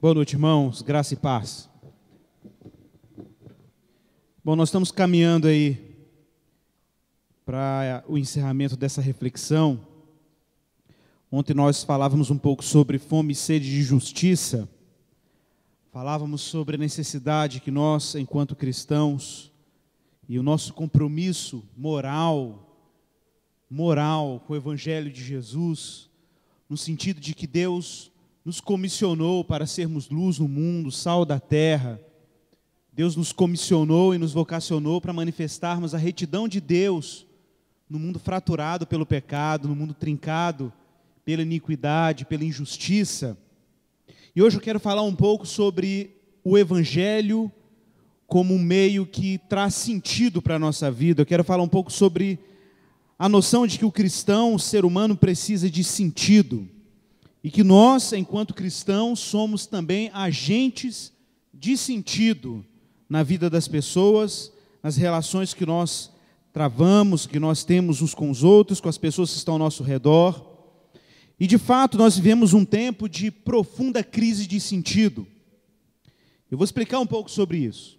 Boa noite, irmãos. Graça e paz. Bom, nós estamos caminhando aí para o encerramento dessa reflexão. Ontem nós falávamos um pouco sobre fome e sede de justiça. Falávamos sobre a necessidade que nós, enquanto cristãos, e o nosso compromisso moral, moral com o evangelho de Jesus, no sentido de que Deus nos comissionou para sermos luz no mundo, sal da terra. Deus nos comissionou e nos vocacionou para manifestarmos a retidão de Deus no mundo fraturado pelo pecado, no mundo trincado pela iniquidade, pela injustiça. E hoje eu quero falar um pouco sobre o Evangelho como um meio que traz sentido para a nossa vida. Eu quero falar um pouco sobre a noção de que o cristão, o ser humano, precisa de sentido. E que nós, enquanto cristãos, somos também agentes de sentido na vida das pessoas, nas relações que nós travamos, que nós temos uns com os outros, com as pessoas que estão ao nosso redor. E de fato, nós vivemos um tempo de profunda crise de sentido. Eu vou explicar um pouco sobre isso.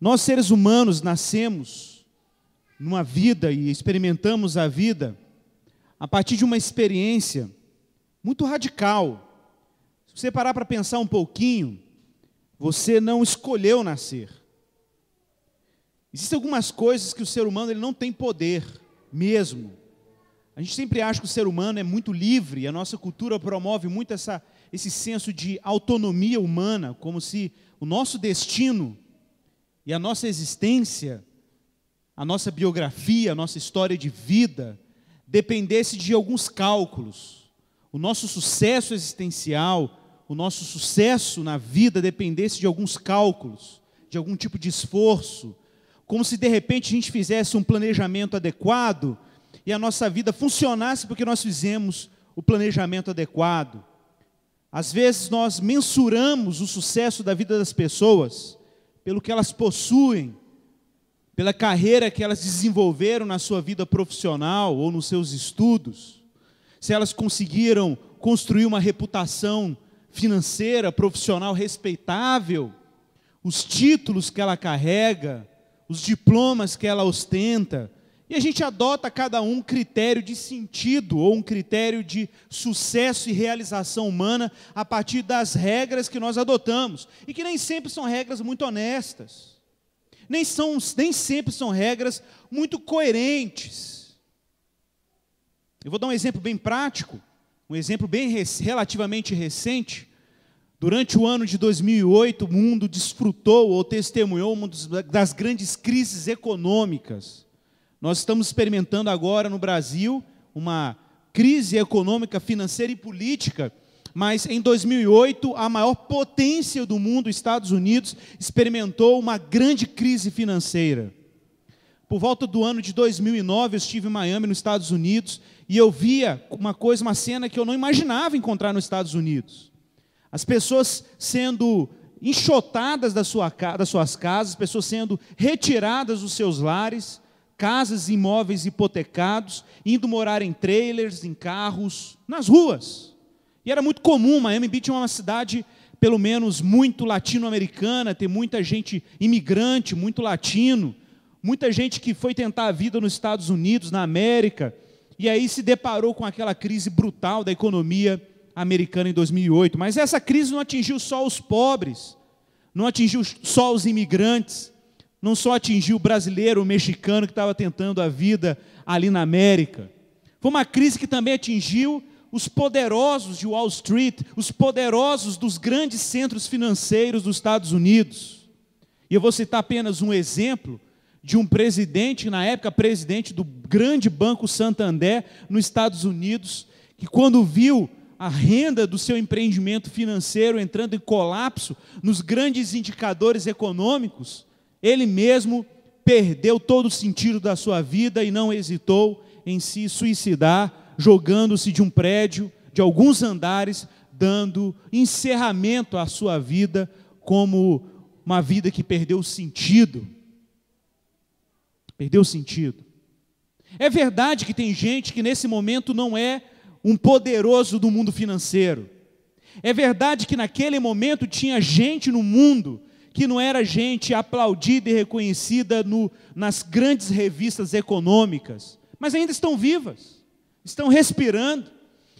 Nós, seres humanos, nascemos numa vida e experimentamos a vida a partir de uma experiência muito radical. Se você parar para pensar um pouquinho, você não escolheu nascer. Existem algumas coisas que o ser humano ele não tem poder mesmo. A gente sempre acha que o ser humano é muito livre, a nossa cultura promove muito essa, esse senso de autonomia humana, como se o nosso destino e a nossa existência, a nossa biografia, a nossa história de vida, dependesse de alguns cálculos o nosso sucesso existencial, o nosso sucesso na vida dependesse de alguns cálculos, de algum tipo de esforço, como se de repente a gente fizesse um planejamento adequado e a nossa vida funcionasse porque nós fizemos o planejamento adequado. Às vezes nós mensuramos o sucesso da vida das pessoas pelo que elas possuem, pela carreira que elas desenvolveram na sua vida profissional ou nos seus estudos se elas conseguiram construir uma reputação financeira, profissional respeitável, os títulos que ela carrega, os diplomas que ela ostenta, e a gente adota cada um critério de sentido ou um critério de sucesso e realização humana a partir das regras que nós adotamos, e que nem sempre são regras muito honestas. Nem, são, nem sempre são regras muito coerentes. Eu vou dar um exemplo bem prático, um exemplo bem relativamente recente. Durante o ano de 2008, o mundo desfrutou ou testemunhou uma das grandes crises econômicas. Nós estamos experimentando agora no Brasil uma crise econômica, financeira e política, mas em 2008, a maior potência do mundo, Estados Unidos, experimentou uma grande crise financeira. Por volta do ano de 2009, eu estive em Miami, nos Estados Unidos, e eu via uma coisa, uma cena que eu não imaginava encontrar nos Estados Unidos. As pessoas sendo enxotadas da sua, das suas casas, pessoas sendo retiradas dos seus lares, casas e imóveis hipotecados, indo morar em trailers, em carros, nas ruas. E era muito comum, Miami Beach é uma cidade, pelo menos, muito latino-americana, tem muita gente imigrante, muito latino. Muita gente que foi tentar a vida nos Estados Unidos, na América, e aí se deparou com aquela crise brutal da economia americana em 2008. Mas essa crise não atingiu só os pobres, não atingiu só os imigrantes, não só atingiu o brasileiro, o mexicano que estava tentando a vida ali na América. Foi uma crise que também atingiu os poderosos de Wall Street, os poderosos dos grandes centros financeiros dos Estados Unidos. E eu vou citar apenas um exemplo de um presidente, na época presidente do grande banco Santander, nos Estados Unidos, que quando viu a renda do seu empreendimento financeiro entrando em colapso nos grandes indicadores econômicos, ele mesmo perdeu todo o sentido da sua vida e não hesitou em se suicidar, jogando-se de um prédio de alguns andares, dando encerramento à sua vida como uma vida que perdeu o sentido. Perdeu o sentido. É verdade que tem gente que nesse momento não é um poderoso do mundo financeiro. É verdade que naquele momento tinha gente no mundo que não era gente aplaudida e reconhecida no, nas grandes revistas econômicas, mas ainda estão vivas, estão respirando,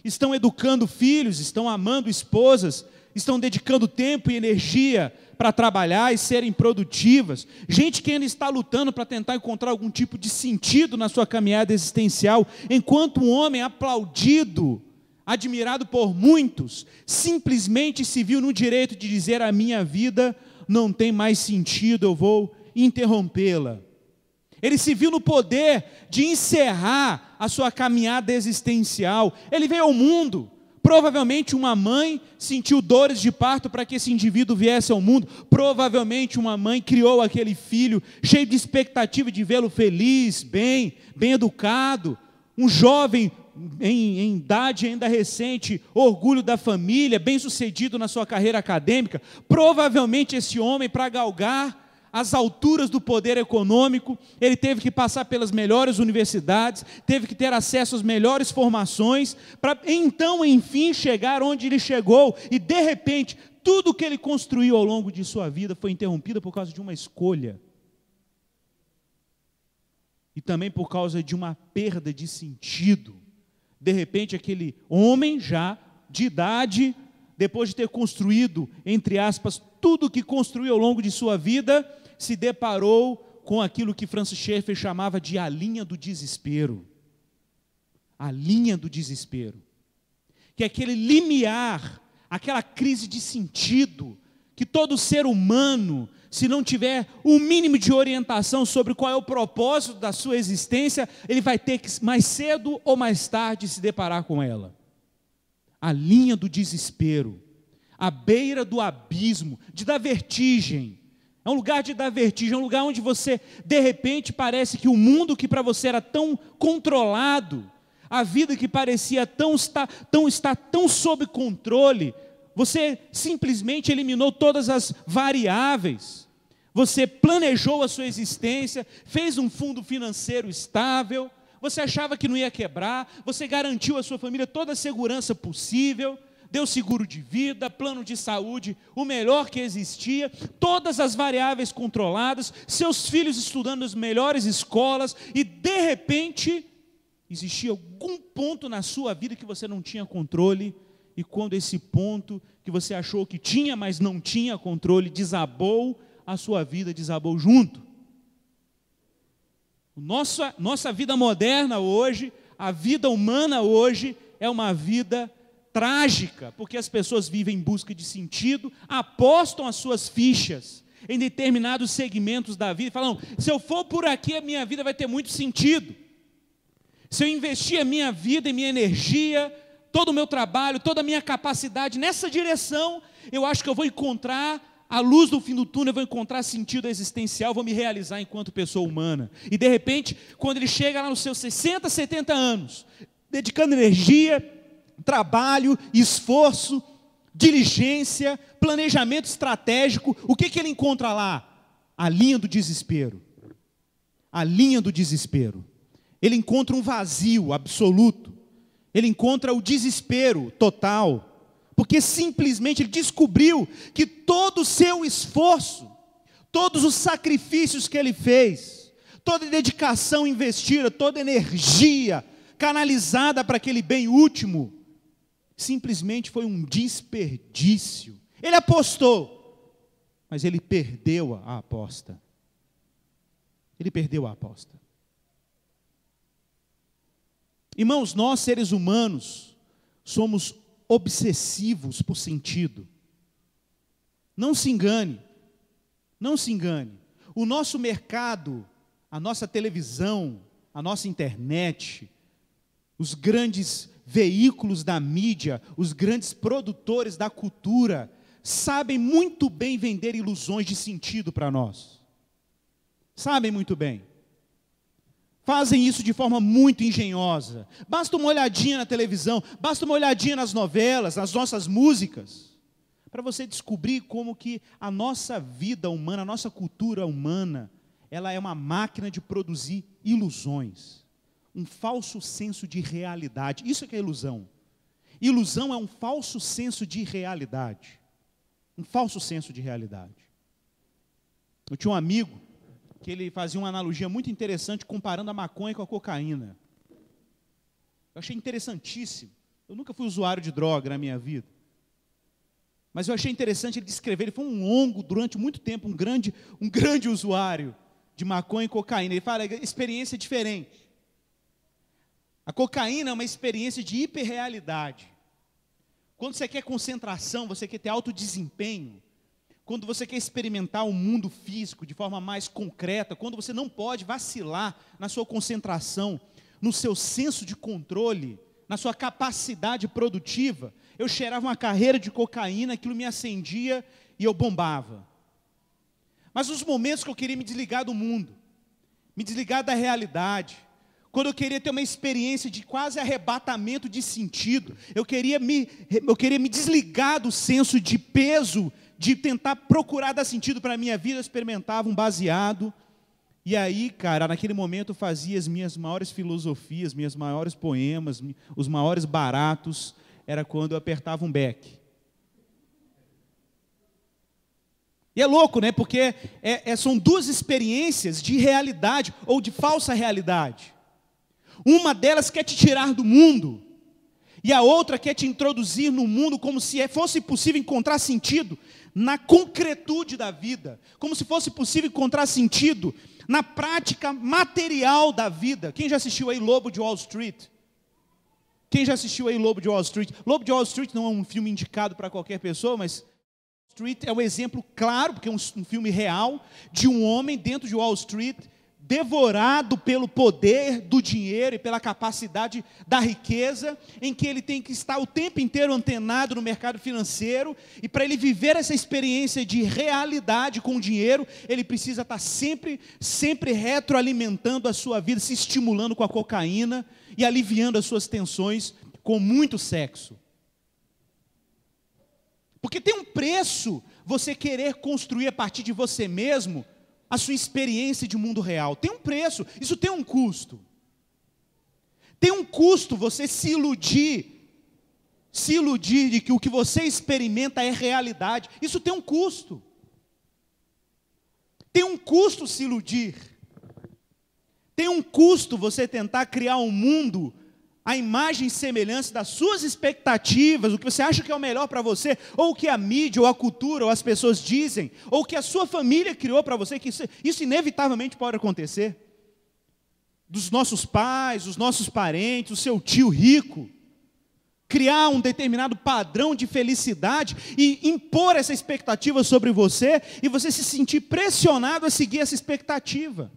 estão educando filhos, estão amando esposas, estão dedicando tempo e energia para trabalhar e serem produtivas, gente que ainda está lutando para tentar encontrar algum tipo de sentido na sua caminhada existencial, enquanto um homem aplaudido, admirado por muitos, simplesmente se viu no direito de dizer: a minha vida não tem mais sentido, eu vou interrompê-la. Ele se viu no poder de encerrar a sua caminhada existencial. Ele veio ao mundo. Provavelmente uma mãe sentiu dores de parto para que esse indivíduo viesse ao mundo. Provavelmente uma mãe criou aquele filho cheio de expectativa de vê-lo feliz, bem, bem educado. Um jovem em, em, idade ainda recente, orgulho da família, bem sucedido na sua carreira acadêmica, provavelmente esse homem, para galgar as alturas do poder econômico, ele teve que passar pelas melhores universidades, teve que ter acesso às melhores formações, para então, enfim, chegar onde ele chegou, e de repente, tudo que ele construiu ao longo de sua vida foi interrompido por causa de uma escolha. E também por causa de uma perda de sentido de repente, aquele homem já de idade, depois de ter construído, entre aspas, tudo que construiu ao longo de sua vida, se deparou com aquilo que Francis Schaeffer chamava de a linha do desespero. A linha do desespero. Que é aquele limiar, aquela crise de sentido que todo ser humano se não tiver o um mínimo de orientação sobre qual é o propósito da sua existência, ele vai ter que, mais cedo ou mais tarde, se deparar com ela. A linha do desespero, a beira do abismo, de dar vertigem. É um lugar de dar vertigem, é um lugar onde você, de repente, parece que o mundo que para você era tão controlado, a vida que parecia tão estar tão, está tão sob controle, você simplesmente eliminou todas as variáveis. Você planejou a sua existência, fez um fundo financeiro estável, você achava que não ia quebrar, você garantiu à sua família toda a segurança possível, deu seguro de vida, plano de saúde, o melhor que existia, todas as variáveis controladas, seus filhos estudando nas melhores escolas, e de repente existia algum ponto na sua vida que você não tinha controle e quando esse ponto que você achou que tinha, mas não tinha controle, desabou, a sua vida desabou junto. Nossa, nossa vida moderna hoje, a vida humana hoje, é uma vida trágica, porque as pessoas vivem em busca de sentido, apostam as suas fichas em determinados segmentos da vida falam: se eu for por aqui, a minha vida vai ter muito sentido. Se eu investir a minha vida e minha energia todo o meu trabalho, toda a minha capacidade nessa direção, eu acho que eu vou encontrar a luz do fim do túnel, eu vou encontrar sentido existencial, vou me realizar enquanto pessoa humana. E de repente, quando ele chega lá nos seus 60, 70 anos, dedicando energia, trabalho, esforço, diligência, planejamento estratégico, o que, que ele encontra lá? A linha do desespero. A linha do desespero. Ele encontra um vazio absoluto ele encontra o desespero total, porque simplesmente ele descobriu que todo o seu esforço, todos os sacrifícios que ele fez, toda dedicação investida, toda energia canalizada para aquele bem último, simplesmente foi um desperdício. Ele apostou, mas ele perdeu a aposta. Ele perdeu a aposta. Irmãos, nós seres humanos somos obsessivos por sentido. Não se engane, não se engane. O nosso mercado, a nossa televisão, a nossa internet, os grandes veículos da mídia, os grandes produtores da cultura, sabem muito bem vender ilusões de sentido para nós. Sabem muito bem fazem isso de forma muito engenhosa. Basta uma olhadinha na televisão, basta uma olhadinha nas novelas, nas nossas músicas, para você descobrir como que a nossa vida humana, a nossa cultura humana, ela é uma máquina de produzir ilusões, um falso senso de realidade. Isso é que é ilusão. Ilusão é um falso senso de realidade. Um falso senso de realidade. Eu tinha um amigo que ele fazia uma analogia muito interessante comparando a maconha com a cocaína. Eu achei interessantíssimo. Eu nunca fui usuário de droga na minha vida. Mas eu achei interessante ele descrever, ele foi um longo, durante muito tempo, um grande, um grande usuário de maconha e cocaína. Ele fala, experiência diferente. A cocaína é uma experiência de hiperrealidade. Quando você quer concentração, você quer ter alto desempenho, quando você quer experimentar o mundo físico de forma mais concreta, quando você não pode vacilar na sua concentração, no seu senso de controle, na sua capacidade produtiva, eu cheirava uma carreira de cocaína, aquilo me acendia e eu bombava. Mas os momentos que eu queria me desligar do mundo, me desligar da realidade, quando eu queria ter uma experiência de quase arrebatamento de sentido, eu queria me, eu queria me desligar do senso de peso, de tentar procurar dar sentido para a minha vida, eu experimentava um baseado, e aí, cara, naquele momento eu fazia as minhas maiores filosofias, minhas maiores poemas, os maiores baratos, era quando eu apertava um beck. E é louco, né? Porque é, é, são duas experiências de realidade ou de falsa realidade. Uma delas quer te tirar do mundo, e a outra quer te introduzir no mundo como se fosse possível encontrar sentido na concretude da vida, como se fosse possível encontrar sentido na prática material da vida. Quem já assistiu aí Lobo de Wall Street? Quem já assistiu aí Lobo de Wall Street? Lobo de Wall Street não é um filme indicado para qualquer pessoa, mas Street é um exemplo claro, porque é um, um filme real, de um homem dentro de Wall Street devorado pelo poder do dinheiro e pela capacidade da riqueza, em que ele tem que estar o tempo inteiro antenado no mercado financeiro, e para ele viver essa experiência de realidade com o dinheiro, ele precisa estar sempre, sempre retroalimentando a sua vida, se estimulando com a cocaína e aliviando as suas tensões com muito sexo. Porque tem um preço você querer construir a partir de você mesmo a sua experiência de mundo real. Tem um preço, isso tem um custo. Tem um custo você se iludir, se iludir de que o que você experimenta é realidade. Isso tem um custo. Tem um custo se iludir. Tem um custo você tentar criar um mundo a imagem e semelhança das suas expectativas, o que você acha que é o melhor para você, ou o que a mídia, ou a cultura, ou as pessoas dizem, ou o que a sua família criou para você, que isso, isso, inevitavelmente pode acontecer. Dos nossos pais, dos nossos parentes, o seu tio rico, criar um determinado padrão de felicidade e impor essa expectativa sobre você, e você se sentir pressionado a seguir essa expectativa.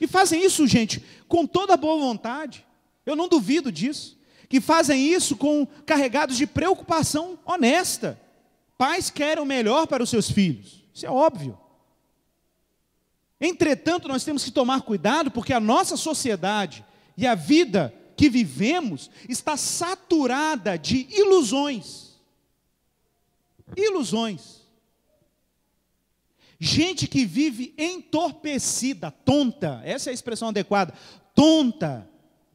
E fazem isso, gente, com toda boa vontade. Eu não duvido disso. Que fazem isso com carregados de preocupação honesta. Pais querem o melhor para os seus filhos. Isso é óbvio. Entretanto, nós temos que tomar cuidado porque a nossa sociedade e a vida que vivemos está saturada de ilusões. Ilusões. Gente que vive entorpecida, tonta, essa é a expressão adequada, tonta,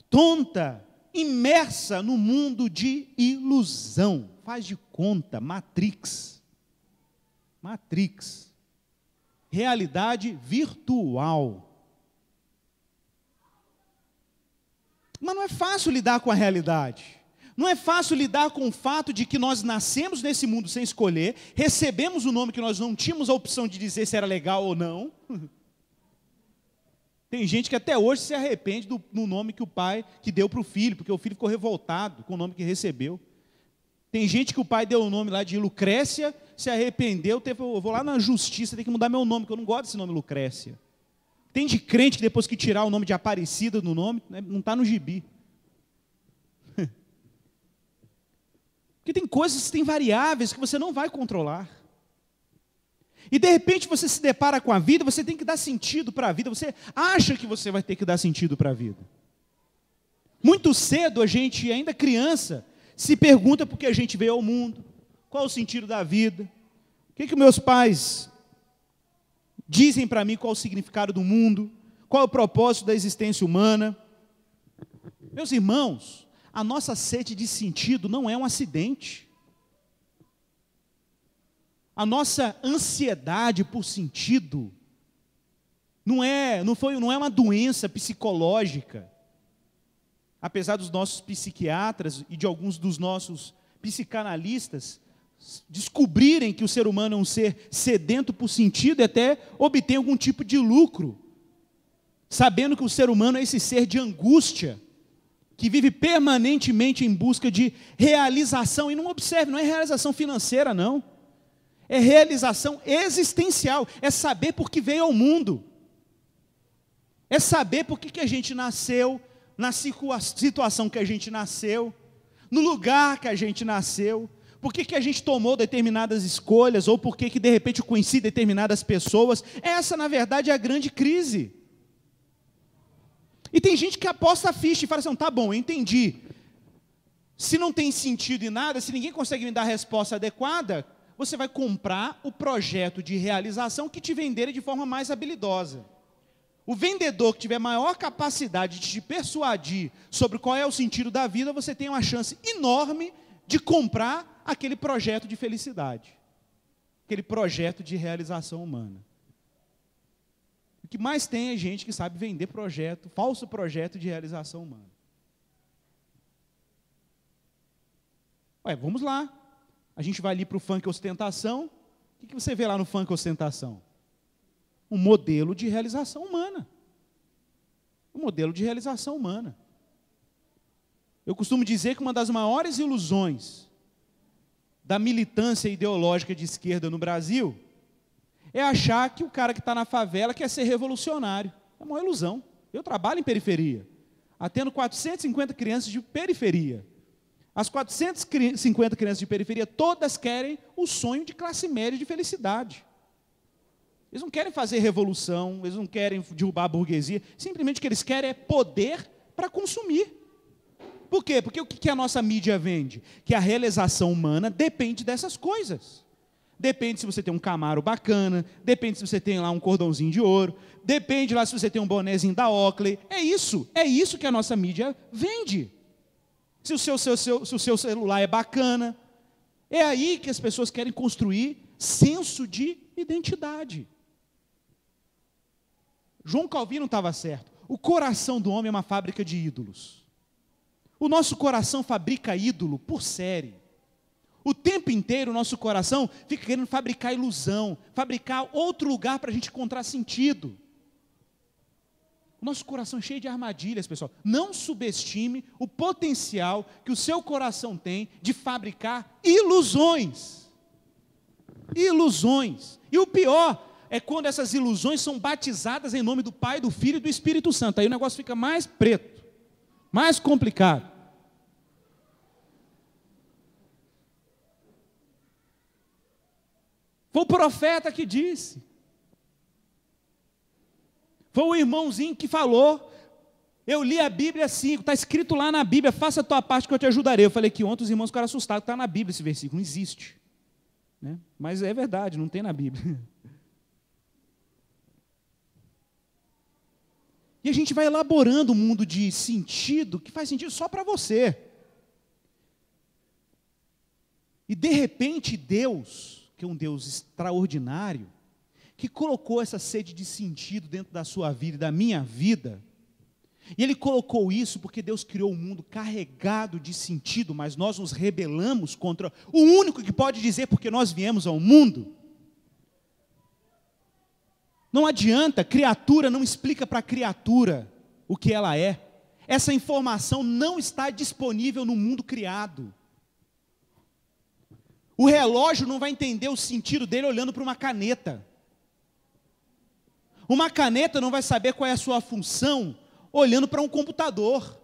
tonta, imersa no mundo de ilusão. Faz de conta, Matrix. Matrix. Realidade virtual. Mas não é fácil lidar com a realidade. Não é fácil lidar com o fato de que nós nascemos nesse mundo sem escolher, recebemos o um nome que nós não tínhamos a opção de dizer se era legal ou não. Tem gente que até hoje se arrepende do, do nome que o pai que deu para o filho, porque o filho ficou revoltado com o nome que recebeu. Tem gente que o pai deu o nome lá de Lucrécia, se arrependeu, teve, eu vou lá na justiça, tem que mudar meu nome, porque eu não gosto desse nome Lucrécia. Tem de crente que depois que tirar o nome de Aparecida no nome, né, não está no gibi. Porque tem coisas, tem variáveis que você não vai controlar. E de repente você se depara com a vida, você tem que dar sentido para a vida, você acha que você vai ter que dar sentido para a vida. Muito cedo a gente, ainda criança, se pergunta por que a gente veio ao mundo, qual o sentido da vida, o que, que meus pais dizem para mim qual o significado do mundo, qual é o propósito da existência humana. Meus irmãos, a nossa sede de sentido não é um acidente. A nossa ansiedade por sentido não é, não foi, não é uma doença psicológica. Apesar dos nossos psiquiatras e de alguns dos nossos psicanalistas descobrirem que o ser humano é um ser sedento por sentido e até obter algum tipo de lucro, sabendo que o ser humano é esse ser de angústia, que vive permanentemente em busca de realização, e não observe, não é realização financeira, não, é realização existencial, é saber por que veio ao mundo. É saber por que, que a gente nasceu, na situação que a gente nasceu, no lugar que a gente nasceu, por que, que a gente tomou determinadas escolhas, ou por que, que de repente eu conheci determinadas pessoas. Essa, na verdade, é a grande crise. E tem gente que aposta a ficha e fala assim: tá bom, entendi. Se não tem sentido em nada, se ninguém consegue me dar a resposta adequada, você vai comprar o projeto de realização que te venderem de forma mais habilidosa. O vendedor que tiver maior capacidade de te persuadir sobre qual é o sentido da vida, você tem uma chance enorme de comprar aquele projeto de felicidade, aquele projeto de realização humana. O que mais tem é gente que sabe vender projeto, falso projeto de realização humana. Ué, vamos lá. A gente vai ali para o funk ostentação. O que você vê lá no funk ostentação? um modelo de realização humana. Um modelo de realização humana. Eu costumo dizer que uma das maiores ilusões da militância ideológica de esquerda no Brasil é achar que o cara que está na favela quer ser revolucionário. É uma ilusão. Eu trabalho em periferia, atendo 450 crianças de periferia. As 450 crianças de periferia, todas querem o sonho de classe média de felicidade. Eles não querem fazer revolução, eles não querem derrubar a burguesia, simplesmente o que eles querem é poder para consumir. Por quê? Porque o que a nossa mídia vende? Que a realização humana depende dessas coisas. Depende se você tem um camaro bacana, depende se você tem lá um cordãozinho de ouro, depende lá se você tem um bonézinho da Oakley. É isso, é isso que a nossa mídia vende. Se o seu, seu, seu, se o seu celular é bacana, é aí que as pessoas querem construir senso de identidade. João Calvino estava certo. O coração do homem é uma fábrica de ídolos. O nosso coração fabrica ídolo por série. O tempo inteiro o nosso coração fica querendo fabricar ilusão, fabricar outro lugar para a gente encontrar sentido. O nosso coração é cheio de armadilhas, pessoal. Não subestime o potencial que o seu coração tem de fabricar ilusões. Ilusões. E o pior é quando essas ilusões são batizadas em nome do Pai, do Filho e do Espírito Santo. Aí o negócio fica mais preto, mais complicado. Foi o profeta que disse. Foi o irmãozinho que falou. Eu li a Bíblia assim, está escrito lá na Bíblia, faça a tua parte que eu te ajudarei. Eu falei que ontem os irmãos ficaram assustados, está na Bíblia esse versículo, não existe. Né? Mas é verdade, não tem na Bíblia. E a gente vai elaborando um mundo de sentido que faz sentido só para você. E de repente Deus, que é um Deus extraordinário, que colocou essa sede de sentido dentro da sua vida e da minha vida, e Ele colocou isso porque Deus criou um mundo carregado de sentido, mas nós nos rebelamos contra o único que pode dizer porque nós viemos ao mundo. Não adianta, criatura não explica para a criatura o que ela é. Essa informação não está disponível no mundo criado. O relógio não vai entender o sentido dele olhando para uma caneta. Uma caneta não vai saber qual é a sua função olhando para um computador.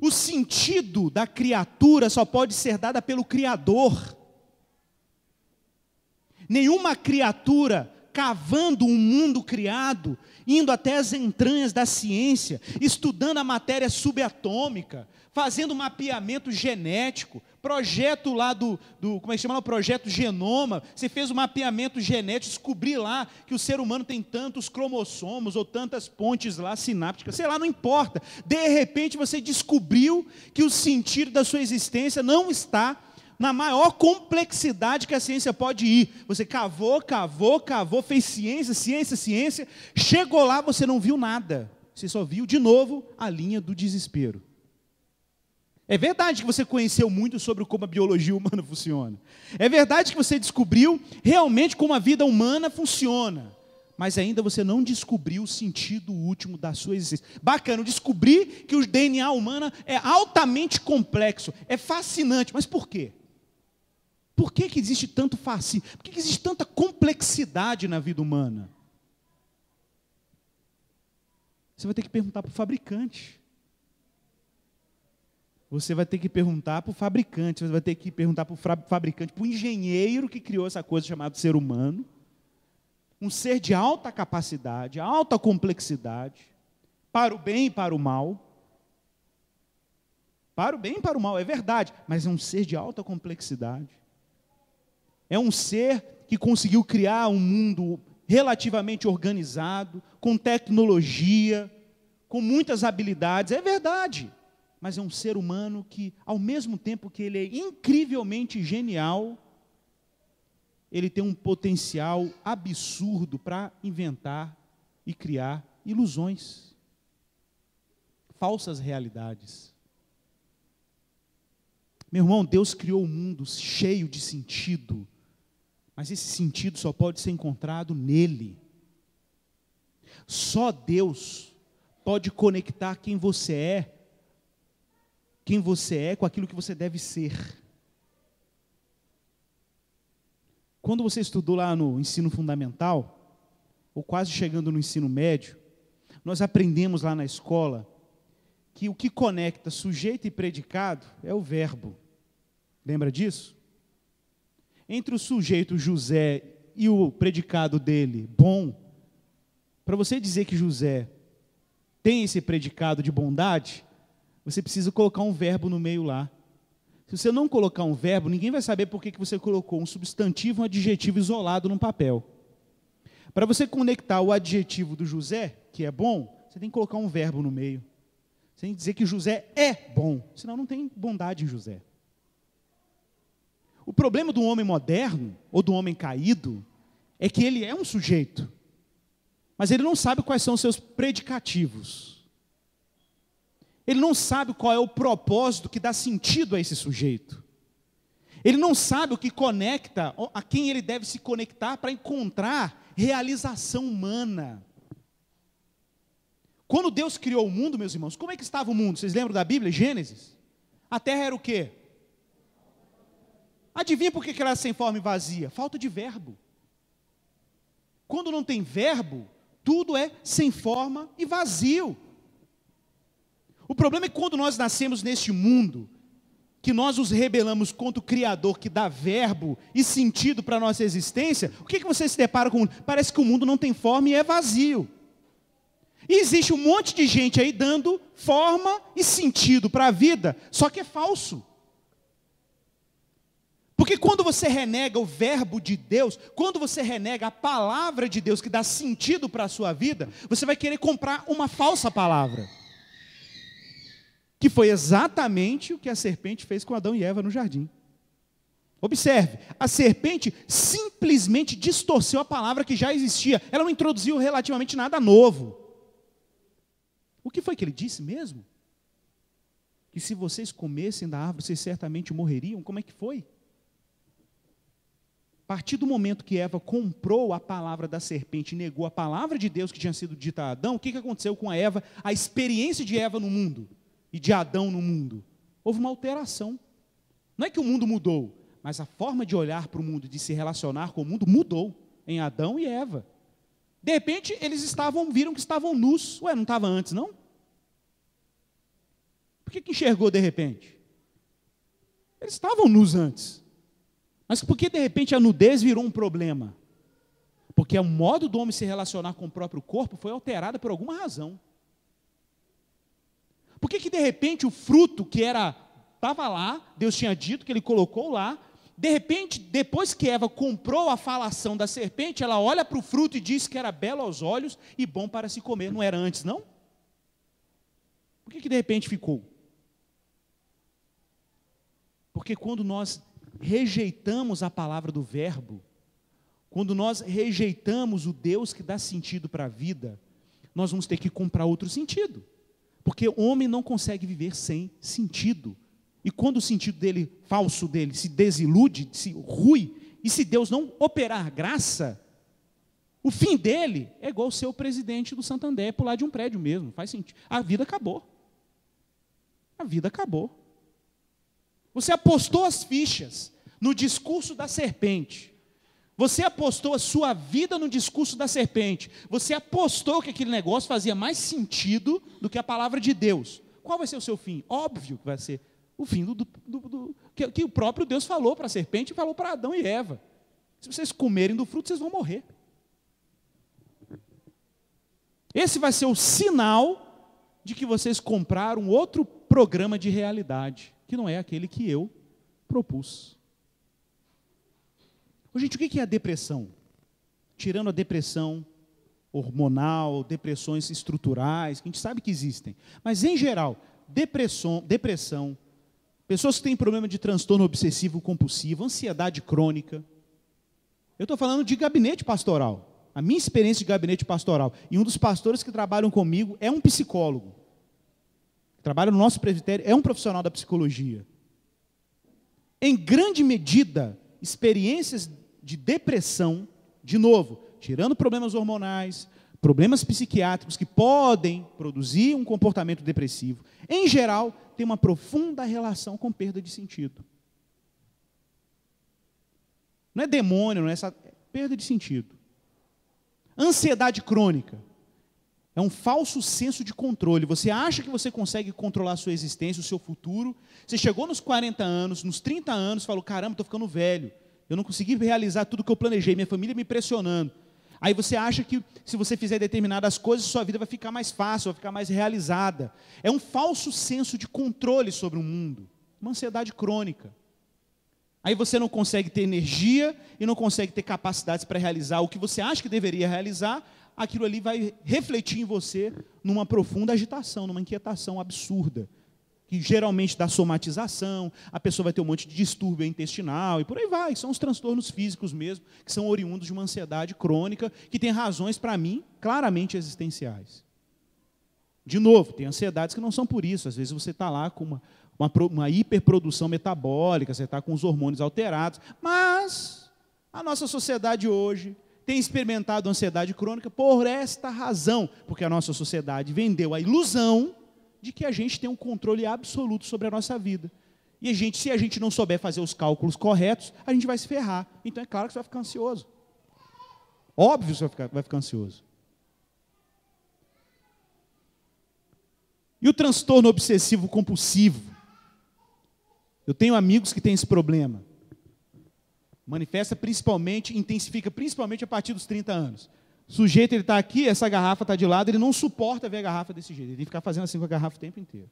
O sentido da criatura só pode ser dada pelo Criador. Nenhuma criatura cavando um mundo criado, indo até as entranhas da ciência, estudando a matéria subatômica, fazendo mapeamento genético, projeto lá do, do como é que chama? O projeto Genoma. Você fez o mapeamento genético, descobrir lá que o ser humano tem tantos cromossomos ou tantas pontes lá sinápticas, sei lá, não importa. De repente você descobriu que o sentido da sua existência não está na maior complexidade que a ciência pode ir. Você cavou, cavou, cavou, fez ciência, ciência, ciência, chegou lá, você não viu nada. Você só viu de novo a linha do desespero. É verdade que você conheceu muito sobre como a biologia humana funciona. É verdade que você descobriu realmente como a vida humana funciona. Mas ainda você não descobriu o sentido último da sua existência. Bacana, descobrir que o DNA humano é altamente complexo, é fascinante. Mas por quê? Por que, que existe tanto fascínio? Por que, que existe tanta complexidade na vida humana? Você vai ter que perguntar para o fabricante. Você vai ter que perguntar para o fabricante, você vai ter que perguntar para o fabricante, para o engenheiro que criou essa coisa chamada ser humano. Um ser de alta capacidade, alta complexidade, para o bem e para o mal. Para o bem e para o mal, é verdade, mas é um ser de alta complexidade. É um ser que conseguiu criar um mundo relativamente organizado, com tecnologia, com muitas habilidades, é verdade mas é um ser humano que, ao mesmo tempo que ele é incrivelmente genial, ele tem um potencial absurdo para inventar e criar ilusões, falsas realidades. Meu irmão, Deus criou o um mundo cheio de sentido, mas esse sentido só pode ser encontrado nele. Só Deus pode conectar quem você é quem você é com aquilo que você deve ser. Quando você estudou lá no ensino fundamental, ou quase chegando no ensino médio, nós aprendemos lá na escola que o que conecta sujeito e predicado é o verbo. Lembra disso? Entre o sujeito José e o predicado dele, bom, para você dizer que José tem esse predicado de bondade, você precisa colocar um verbo no meio lá. Se você não colocar um verbo, ninguém vai saber por que você colocou um substantivo um adjetivo isolado num papel. Para você conectar o adjetivo do José, que é bom, você tem que colocar um verbo no meio. Você tem que dizer que José é bom, senão não tem bondade em José. O problema do homem moderno, ou do homem caído, é que ele é um sujeito, mas ele não sabe quais são os seus predicativos. Ele não sabe qual é o propósito que dá sentido a esse sujeito. Ele não sabe o que conecta, a quem ele deve se conectar para encontrar realização humana. Quando Deus criou o mundo, meus irmãos, como é que estava o mundo? Vocês lembram da Bíblia, Gênesis? A terra era o quê? Adivinha por que ela era sem forma e vazia? Falta de verbo. Quando não tem verbo, tudo é sem forma e vazio. O problema é que quando nós nascemos neste mundo, que nós nos rebelamos contra o Criador que dá verbo e sentido para a nossa existência, o que, que você se depara com? Parece que o mundo não tem forma e é vazio. E existe um monte de gente aí dando forma e sentido para a vida, só que é falso. Porque quando você renega o verbo de Deus, quando você renega a palavra de Deus que dá sentido para a sua vida, você vai querer comprar uma falsa palavra que foi exatamente o que a serpente fez com Adão e Eva no jardim. Observe, a serpente simplesmente distorceu a palavra que já existia, ela não introduziu relativamente nada novo. O que foi que ele disse mesmo? Que se vocês comessem da árvore, vocês certamente morreriam? Como é que foi? A partir do momento que Eva comprou a palavra da serpente e negou a palavra de Deus que tinha sido dita a Adão, o que aconteceu com a Eva, a experiência de Eva no mundo? E de Adão no mundo. Houve uma alteração. Não é que o mundo mudou, mas a forma de olhar para o mundo, de se relacionar com o mundo, mudou em Adão e Eva. De repente, eles estavam, viram que estavam nus. Ué, não estava antes, não? Por que, que enxergou de repente? Eles estavam nus antes. Mas por que de repente a nudez virou um problema? Porque o modo do homem se relacionar com o próprio corpo foi alterado por alguma razão. Por que, que de repente o fruto que era estava lá, Deus tinha dito que ele colocou lá, de repente, depois que Eva comprou a falação da serpente, ela olha para o fruto e diz que era belo aos olhos e bom para se comer. Não era antes, não? Por que, que de repente ficou? Porque quando nós rejeitamos a palavra do Verbo, quando nós rejeitamos o Deus que dá sentido para a vida, nós vamos ter que comprar outro sentido. Porque o homem não consegue viver sem sentido. E quando o sentido dele, falso dele, se desilude, se rui, e se Deus não operar graça, o fim dele é igual ser o presidente do Santander, pular de um prédio mesmo, faz sentido. A vida acabou. A vida acabou. Você apostou as fichas no discurso da serpente. Você apostou a sua vida no discurso da serpente. Você apostou que aquele negócio fazia mais sentido do que a palavra de Deus. Qual vai ser o seu fim? Óbvio que vai ser o fim do, do, do que, que, o próprio Deus falou para a serpente e falou para Adão e Eva. Se vocês comerem do fruto, vocês vão morrer. Esse vai ser o sinal de que vocês compraram outro programa de realidade, que não é aquele que eu propus. Gente, o que é a depressão? Tirando a depressão hormonal, depressões estruturais, que a gente sabe que existem. Mas, em geral, depressão, depressão pessoas que têm problema de transtorno obsessivo compulsivo, ansiedade crônica. Eu estou falando de gabinete pastoral. A minha experiência de gabinete pastoral. E um dos pastores que trabalham comigo é um psicólogo trabalha no nosso presbitério, é um profissional da psicologia. Em grande medida, experiências de depressão, de novo, tirando problemas hormonais, problemas psiquiátricos que podem produzir um comportamento depressivo, em geral, tem uma profunda relação com perda de sentido. Não é demônio, não é essa é perda de sentido. Ansiedade crônica. É um falso senso de controle. Você acha que você consegue controlar a sua existência, o seu futuro. Você chegou nos 40 anos, nos 30 anos, falou: caramba, estou ficando velho. Eu não consegui realizar tudo que eu planejei, minha família me pressionando. Aí você acha que se você fizer determinadas coisas, sua vida vai ficar mais fácil, vai ficar mais realizada. É um falso senso de controle sobre o mundo, uma ansiedade crônica. Aí você não consegue ter energia e não consegue ter capacidades para realizar o que você acha que deveria realizar, aquilo ali vai refletir em você numa profunda agitação, numa inquietação absurda, que geralmente dá somatização, a pessoa vai ter um monte de distúrbio intestinal e por aí vai. São os transtornos físicos mesmo, que são oriundos de uma ansiedade crônica, que tem razões, para mim, claramente existenciais. De novo, tem ansiedades que não são por isso. Às vezes você está lá com uma, uma, uma hiperprodução metabólica, você está com os hormônios alterados, mas a nossa sociedade hoje tem experimentado ansiedade crônica por esta razão, porque a nossa sociedade vendeu a ilusão de que a gente tem um controle absoluto sobre a nossa vida. E a gente, se a gente não souber fazer os cálculos corretos, a gente vai se ferrar. Então é claro que você vai ficar ansioso. Óbvio que você vai ficar, vai ficar ansioso. E o transtorno obsessivo compulsivo? Eu tenho amigos que têm esse problema. Manifesta principalmente, intensifica principalmente a partir dos 30 anos. O sujeito ele está aqui, essa garrafa está de lado, ele não suporta ver a garrafa desse jeito. Ele tem que ficar fazendo assim com a garrafa o tempo inteiro.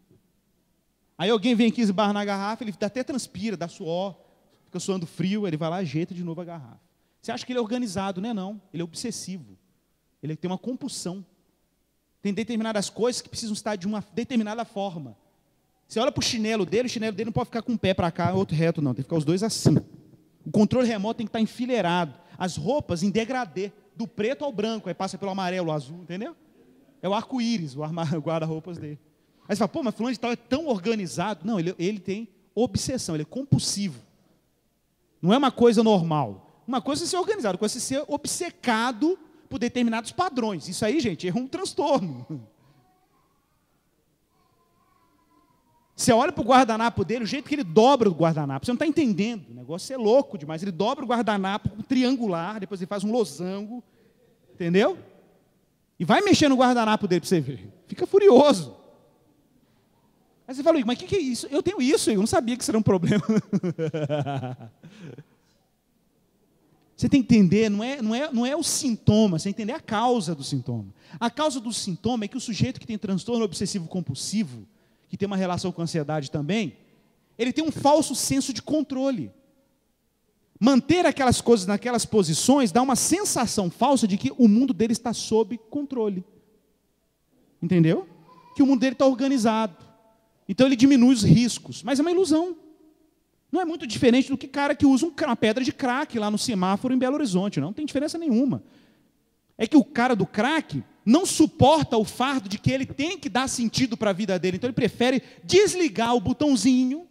Aí alguém vem aqui esbarra na garrafa, ele até transpira, dá suor, fica suando frio, ele vai lá e ajeita de novo a garrafa. Você acha que ele é organizado, não é não. Ele é obsessivo. Ele tem uma compulsão. Tem determinadas coisas que precisam estar de uma determinada forma. Você olha para o chinelo dele, o chinelo dele não pode ficar com um pé para cá, outro reto, não. Tem que ficar os dois assim. O controle remoto tem que estar enfileirado. As roupas em degradê, do preto ao branco, aí passa pelo amarelo, azul, entendeu? É o arco-íris, o guarda-roupas dele. Aí você fala, pô, mas fulano de tal é tão organizado. Não, ele, ele tem obsessão, ele é compulsivo. Não é uma coisa normal. Uma coisa é ser organizado, outra coisa é ser obcecado por determinados padrões. Isso aí, gente, é um transtorno. Você olha para o guardanapo dele, o jeito que ele dobra o guardanapo, você não está entendendo. O negócio é louco demais. Ele dobra o guardanapo triangular, depois ele faz um losango. Entendeu? E vai mexer no guardanapo dele para você ver. Fica furioso. Aí você fala, mas o que, que é isso? Eu tenho isso, eu não sabia que isso era um problema. Você tem que entender, não é, não, é, não é o sintoma, você tem que entender a causa do sintoma. A causa do sintoma é que o sujeito que tem transtorno obsessivo compulsivo, que tem uma relação com ansiedade também, ele tem um falso senso de controle. Manter aquelas coisas naquelas posições dá uma sensação falsa de que o mundo dele está sob controle. Entendeu? Que o mundo dele está organizado. Então ele diminui os riscos, mas é uma ilusão. Não é muito diferente do que cara que usa uma pedra de crack lá no semáforo em Belo Horizonte, não, não tem diferença nenhuma. É que o cara do crack não suporta o fardo de que ele tem que dar sentido para a vida dele, então ele prefere desligar o botãozinho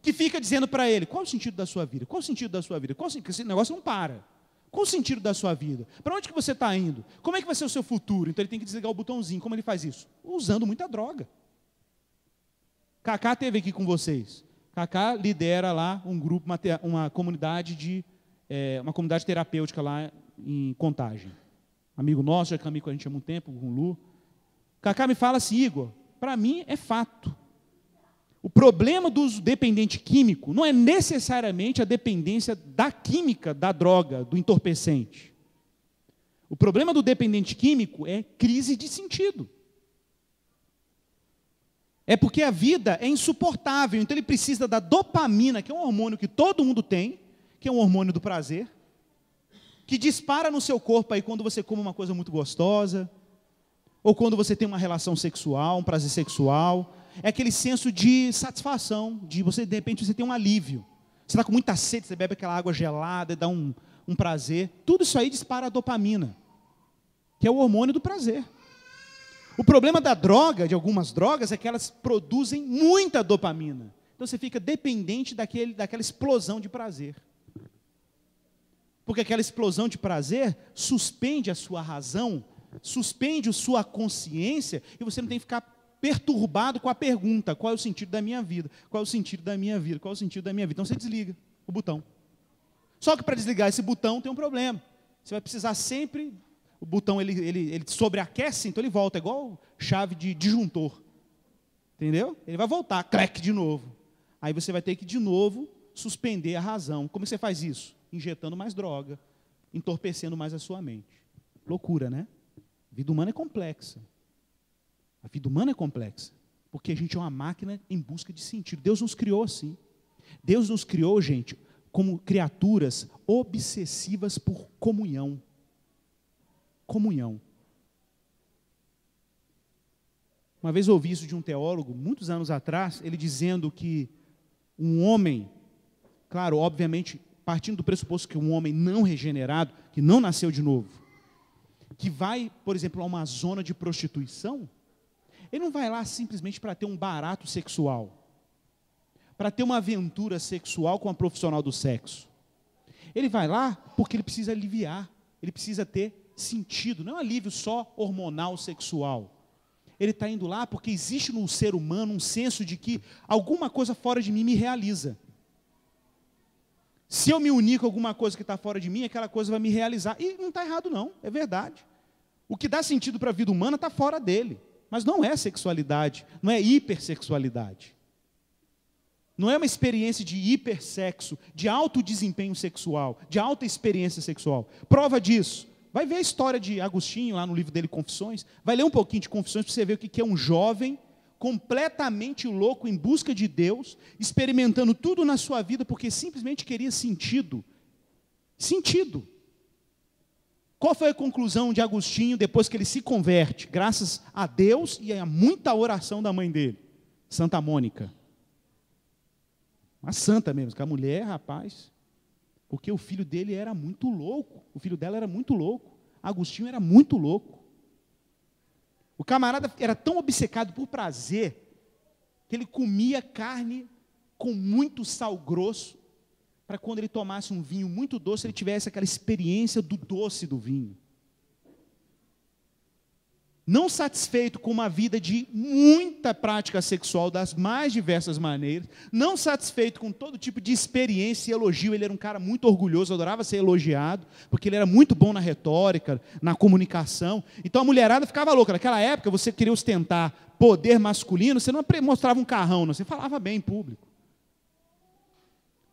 que fica dizendo para ele: qual o sentido da sua vida? Qual o sentido da sua vida? Qual, esse negócio não para. Qual o sentido da sua vida? Para onde que você está indo? Como é que vai ser o seu futuro? Então ele tem que desligar o botãozinho. Como ele faz isso? Usando muita droga. Kaká teve aqui com vocês. Kaká lidera lá um grupo, uma, uma comunidade de é, uma comunidade terapêutica lá em Contagem. Amigo nosso, já caminha com a gente há muito tempo, com o Lu. Kaká me fala assim, Igor, para mim é fato. O problema do uso dependente químico não é necessariamente a dependência da química da droga, do entorpecente. O problema do dependente químico é crise de sentido. É porque a vida é insuportável, então ele precisa da dopamina, que é um hormônio que todo mundo tem, que é um hormônio do prazer, que dispara no seu corpo aí quando você come uma coisa muito gostosa, ou quando você tem uma relação sexual, um prazer sexual, é aquele senso de satisfação, de você, de repente, você tem um alívio. Você está com muita sede, você bebe aquela água gelada, dá um, um prazer. Tudo isso aí dispara a dopamina, que é o hormônio do prazer. O problema da droga, de algumas drogas, é que elas produzem muita dopamina. Então você fica dependente daquele, daquela explosão de prazer. Porque aquela explosão de prazer suspende a sua razão, suspende a sua consciência, e você não tem que ficar perturbado com a pergunta: qual é o sentido da minha vida? Qual é o sentido da minha vida? Qual é o sentido da minha vida? Então você desliga o botão. Só que para desligar esse botão tem um problema. Você vai precisar sempre. O botão ele, ele, ele sobreaquece, então ele volta, é igual chave de disjuntor. Entendeu? Ele vai voltar, crack de novo. Aí você vai ter que de novo suspender a razão. Como você faz isso? Injetando mais droga, entorpecendo mais a sua mente. Loucura, né? A vida humana é complexa. A vida humana é complexa, porque a gente é uma máquina em busca de sentido. Deus nos criou assim. Deus nos criou, gente, como criaturas obsessivas por comunhão. Comunhão. Uma vez ouvi isso de um teólogo, muitos anos atrás, ele dizendo que um homem, claro, obviamente, partindo do pressuposto que um homem não regenerado, que não nasceu de novo, que vai, por exemplo, a uma zona de prostituição, ele não vai lá simplesmente para ter um barato sexual, para ter uma aventura sexual com a profissional do sexo. Ele vai lá porque ele precisa aliviar, ele precisa ter sentido, não é um alívio só hormonal sexual. Ele está indo lá porque existe no ser humano um senso de que alguma coisa fora de mim me realiza. Se eu me unir com alguma coisa que está fora de mim, aquela coisa vai me realizar. E não está errado, não, é verdade. O que dá sentido para a vida humana está fora dele. Mas não é sexualidade, não é hipersexualidade. Não é uma experiência de hipersexo, de alto desempenho sexual, de alta experiência sexual. Prova disso. Vai ver a história de Agostinho lá no livro dele Confissões. Vai ler um pouquinho de Confissões para você ver o que é um jovem completamente louco em busca de Deus, experimentando tudo na sua vida porque simplesmente queria sentido. Sentido. Qual foi a conclusão de Agostinho depois que ele se converte? Graças a Deus e a muita oração da mãe dele, Santa Mônica. Uma santa mesmo, que a mulher, rapaz, porque o filho dele era muito louco, o filho dela era muito louco, Agostinho era muito louco. O camarada era tão obcecado por prazer que ele comia carne com muito sal grosso para quando ele tomasse um vinho muito doce, ele tivesse aquela experiência do doce do vinho. Não satisfeito com uma vida de muita prática sexual das mais diversas maneiras, não satisfeito com todo tipo de experiência e elogio, ele era um cara muito orgulhoso, adorava ser elogiado, porque ele era muito bom na retórica, na comunicação. Então a mulherada ficava louca. Naquela época, você queria ostentar poder masculino, você não mostrava um carrão, não, você falava bem em público.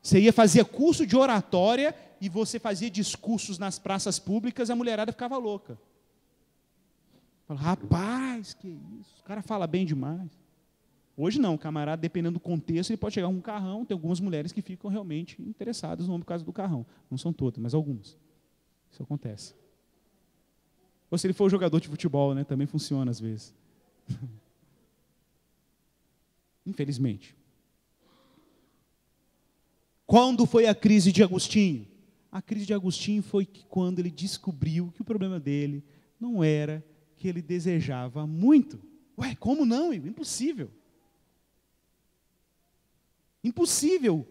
Você ia fazer curso de oratória e você fazia discursos nas praças públicas, a mulherada ficava louca. Rapaz, que isso, o cara fala bem demais. Hoje não, o camarada, dependendo do contexto, ele pode chegar com um carrão, tem algumas mulheres que ficam realmente interessadas no homem por causa do carrão. Não são todas, mas algumas. Isso acontece. Ou se ele for jogador de futebol, né, também funciona às vezes. Infelizmente. Quando foi a crise de Agostinho? A crise de Agostinho foi quando ele descobriu que o problema dele não era que ele desejava muito. Ué, como não? Impossível. Impossível.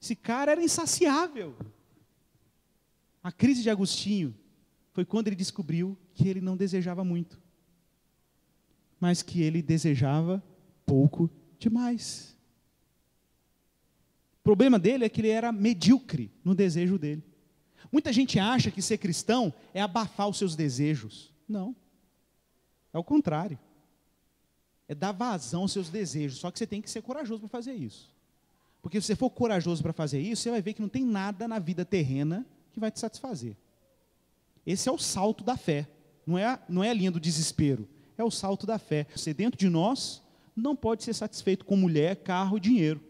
Esse cara era insaciável. A crise de Agostinho foi quando ele descobriu que ele não desejava muito, mas que ele desejava pouco demais. O problema dele é que ele era medíocre no desejo dele. Muita gente acha que ser cristão é abafar os seus desejos. Não. É o contrário. É dar vazão aos seus desejos. Só que você tem que ser corajoso para fazer isso. Porque se você for corajoso para fazer isso, você vai ver que não tem nada na vida terrena que vai te satisfazer. Esse é o salto da fé. Não é, não é a linha do desespero. É o salto da fé. Você dentro de nós não pode ser satisfeito com mulher, carro, dinheiro.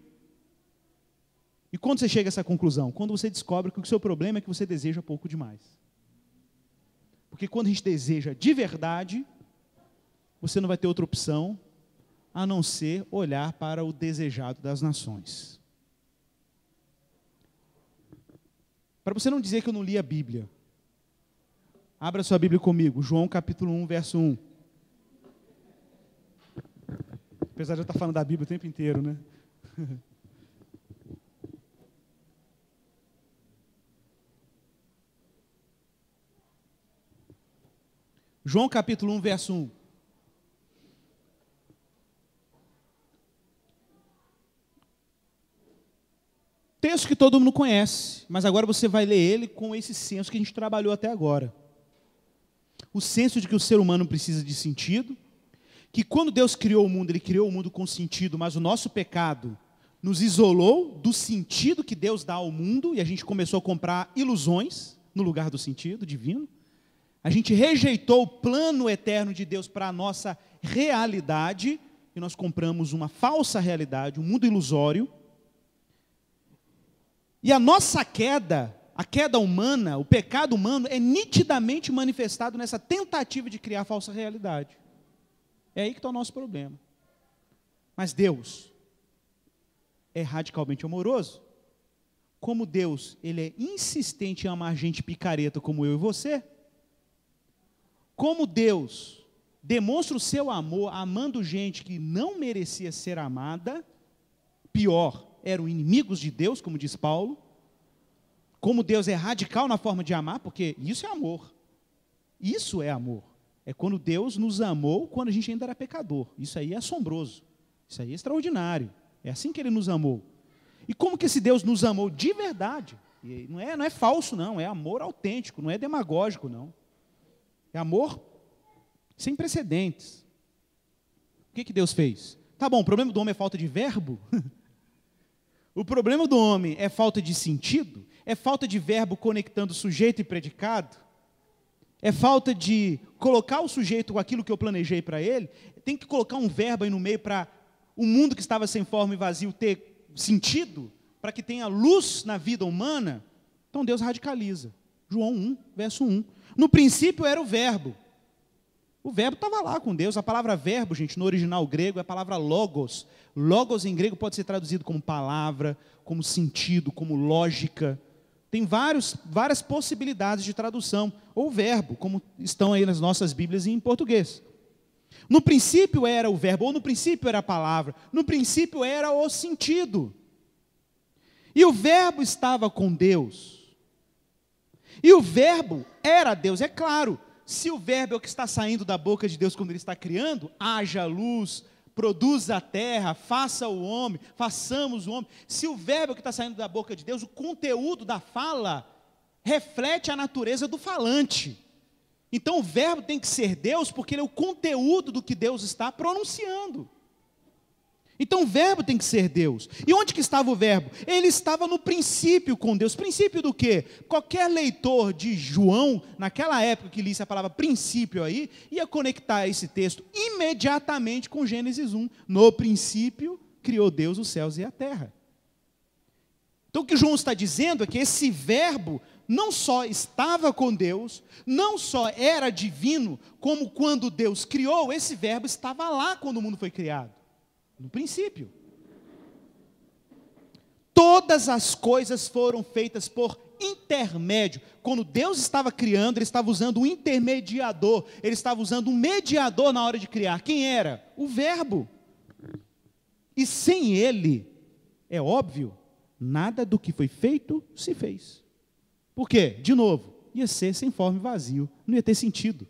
E quando você chega a essa conclusão? Quando você descobre que o seu problema é que você deseja pouco demais. Porque quando a gente deseja de verdade, você não vai ter outra opção a não ser olhar para o desejado das nações. Para você não dizer que eu não li a Bíblia, abra sua Bíblia comigo, João capítulo 1, verso 1. Apesar de eu estar falando da Bíblia o tempo inteiro, né? João capítulo 1, verso 1. Texto que todo mundo conhece, mas agora você vai ler ele com esse senso que a gente trabalhou até agora. O senso de que o ser humano precisa de sentido, que quando Deus criou o mundo, Ele criou o mundo com sentido, mas o nosso pecado nos isolou do sentido que Deus dá ao mundo e a gente começou a comprar ilusões no lugar do sentido divino. A gente rejeitou o plano eterno de Deus para a nossa realidade e nós compramos uma falsa realidade, um mundo ilusório. E a nossa queda, a queda humana, o pecado humano é nitidamente manifestado nessa tentativa de criar falsa realidade. É aí que está o nosso problema. Mas Deus é radicalmente amoroso. Como Deus, ele é insistente em amar gente picareta como eu e você. Como Deus demonstra o seu amor amando gente que não merecia ser amada, pior, eram inimigos de Deus, como diz Paulo. Como Deus é radical na forma de amar, porque isso é amor. Isso é amor. É quando Deus nos amou quando a gente ainda era pecador. Isso aí é assombroso. Isso aí é extraordinário. É assim que ele nos amou. E como que esse Deus nos amou de verdade? E não é, não é falso, não. É amor autêntico, não é demagógico, não. É amor sem precedentes. O que, que Deus fez? Tá bom, o problema do homem é falta de verbo? o problema do homem é falta de sentido? É falta de verbo conectando sujeito e predicado? É falta de colocar o sujeito com aquilo que eu planejei para ele. Tem que colocar um verbo aí no meio para o mundo que estava sem forma e vazio ter sentido, para que tenha luz na vida humana. Então Deus radicaliza. João 1, verso 1. No princípio era o verbo. O verbo estava lá com Deus. A palavra verbo, gente, no original grego é a palavra logos. Logos em grego pode ser traduzido como palavra, como sentido, como lógica. Tem vários, várias possibilidades de tradução, ou verbo, como estão aí nas nossas Bíblias em português. No princípio era o verbo, ou no princípio era a palavra, no princípio era o sentido. E o verbo estava com Deus. E o verbo era Deus, é claro. Se o verbo é o que está saindo da boca de Deus quando ele está criando, haja luz, produza a terra, faça o homem, façamos o homem. Se o verbo que está saindo da boca de Deus, o conteúdo da fala, reflete a natureza do falante. Então o verbo tem que ser Deus, porque ele é o conteúdo do que Deus está pronunciando. Então o verbo tem que ser Deus. E onde que estava o verbo? Ele estava no princípio com Deus. Princípio do quê? Qualquer leitor de João, naquela época que lisse a palavra princípio aí, ia conectar esse texto imediatamente com Gênesis 1. No princípio criou Deus os céus e a terra. Então o que João está dizendo é que esse verbo não só estava com Deus, não só era divino, como quando Deus criou, esse verbo estava lá quando o mundo foi criado. No princípio. Todas as coisas foram feitas por intermédio. Quando Deus estava criando, Ele estava usando um intermediador, Ele estava usando um mediador na hora de criar. Quem era? O Verbo. E sem Ele, é óbvio, nada do que foi feito se fez. Por quê? De novo, ia ser sem forma e vazio, não ia ter sentido.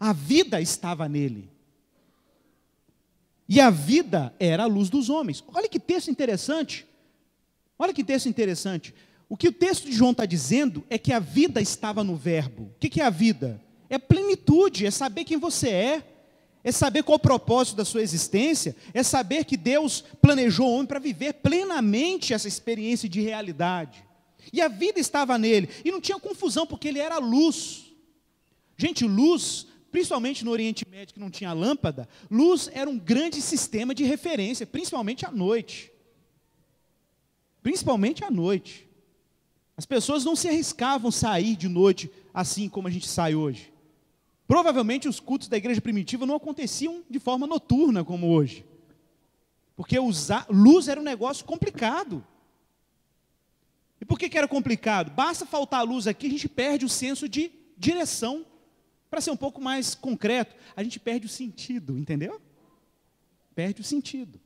A vida estava nele. E a vida era a luz dos homens. Olha que texto interessante. Olha que texto interessante. O que o texto de João está dizendo é que a vida estava no Verbo. O que é a vida? É plenitude, é saber quem você é, é saber qual o propósito da sua existência, é saber que Deus planejou o homem para viver plenamente essa experiência de realidade. E a vida estava nele, e não tinha confusão, porque ele era luz. Gente, luz principalmente no Oriente Médio que não tinha lâmpada, luz era um grande sistema de referência, principalmente à noite. Principalmente à noite. As pessoas não se arriscavam sair de noite assim como a gente sai hoje. Provavelmente os cultos da igreja primitiva não aconteciam de forma noturna como hoje. Porque usar luz era um negócio complicado. E por que, que era complicado? Basta faltar luz aqui, a gente perde o senso de direção. Para ser um pouco mais concreto, a gente perde o sentido, entendeu? Perde o sentido.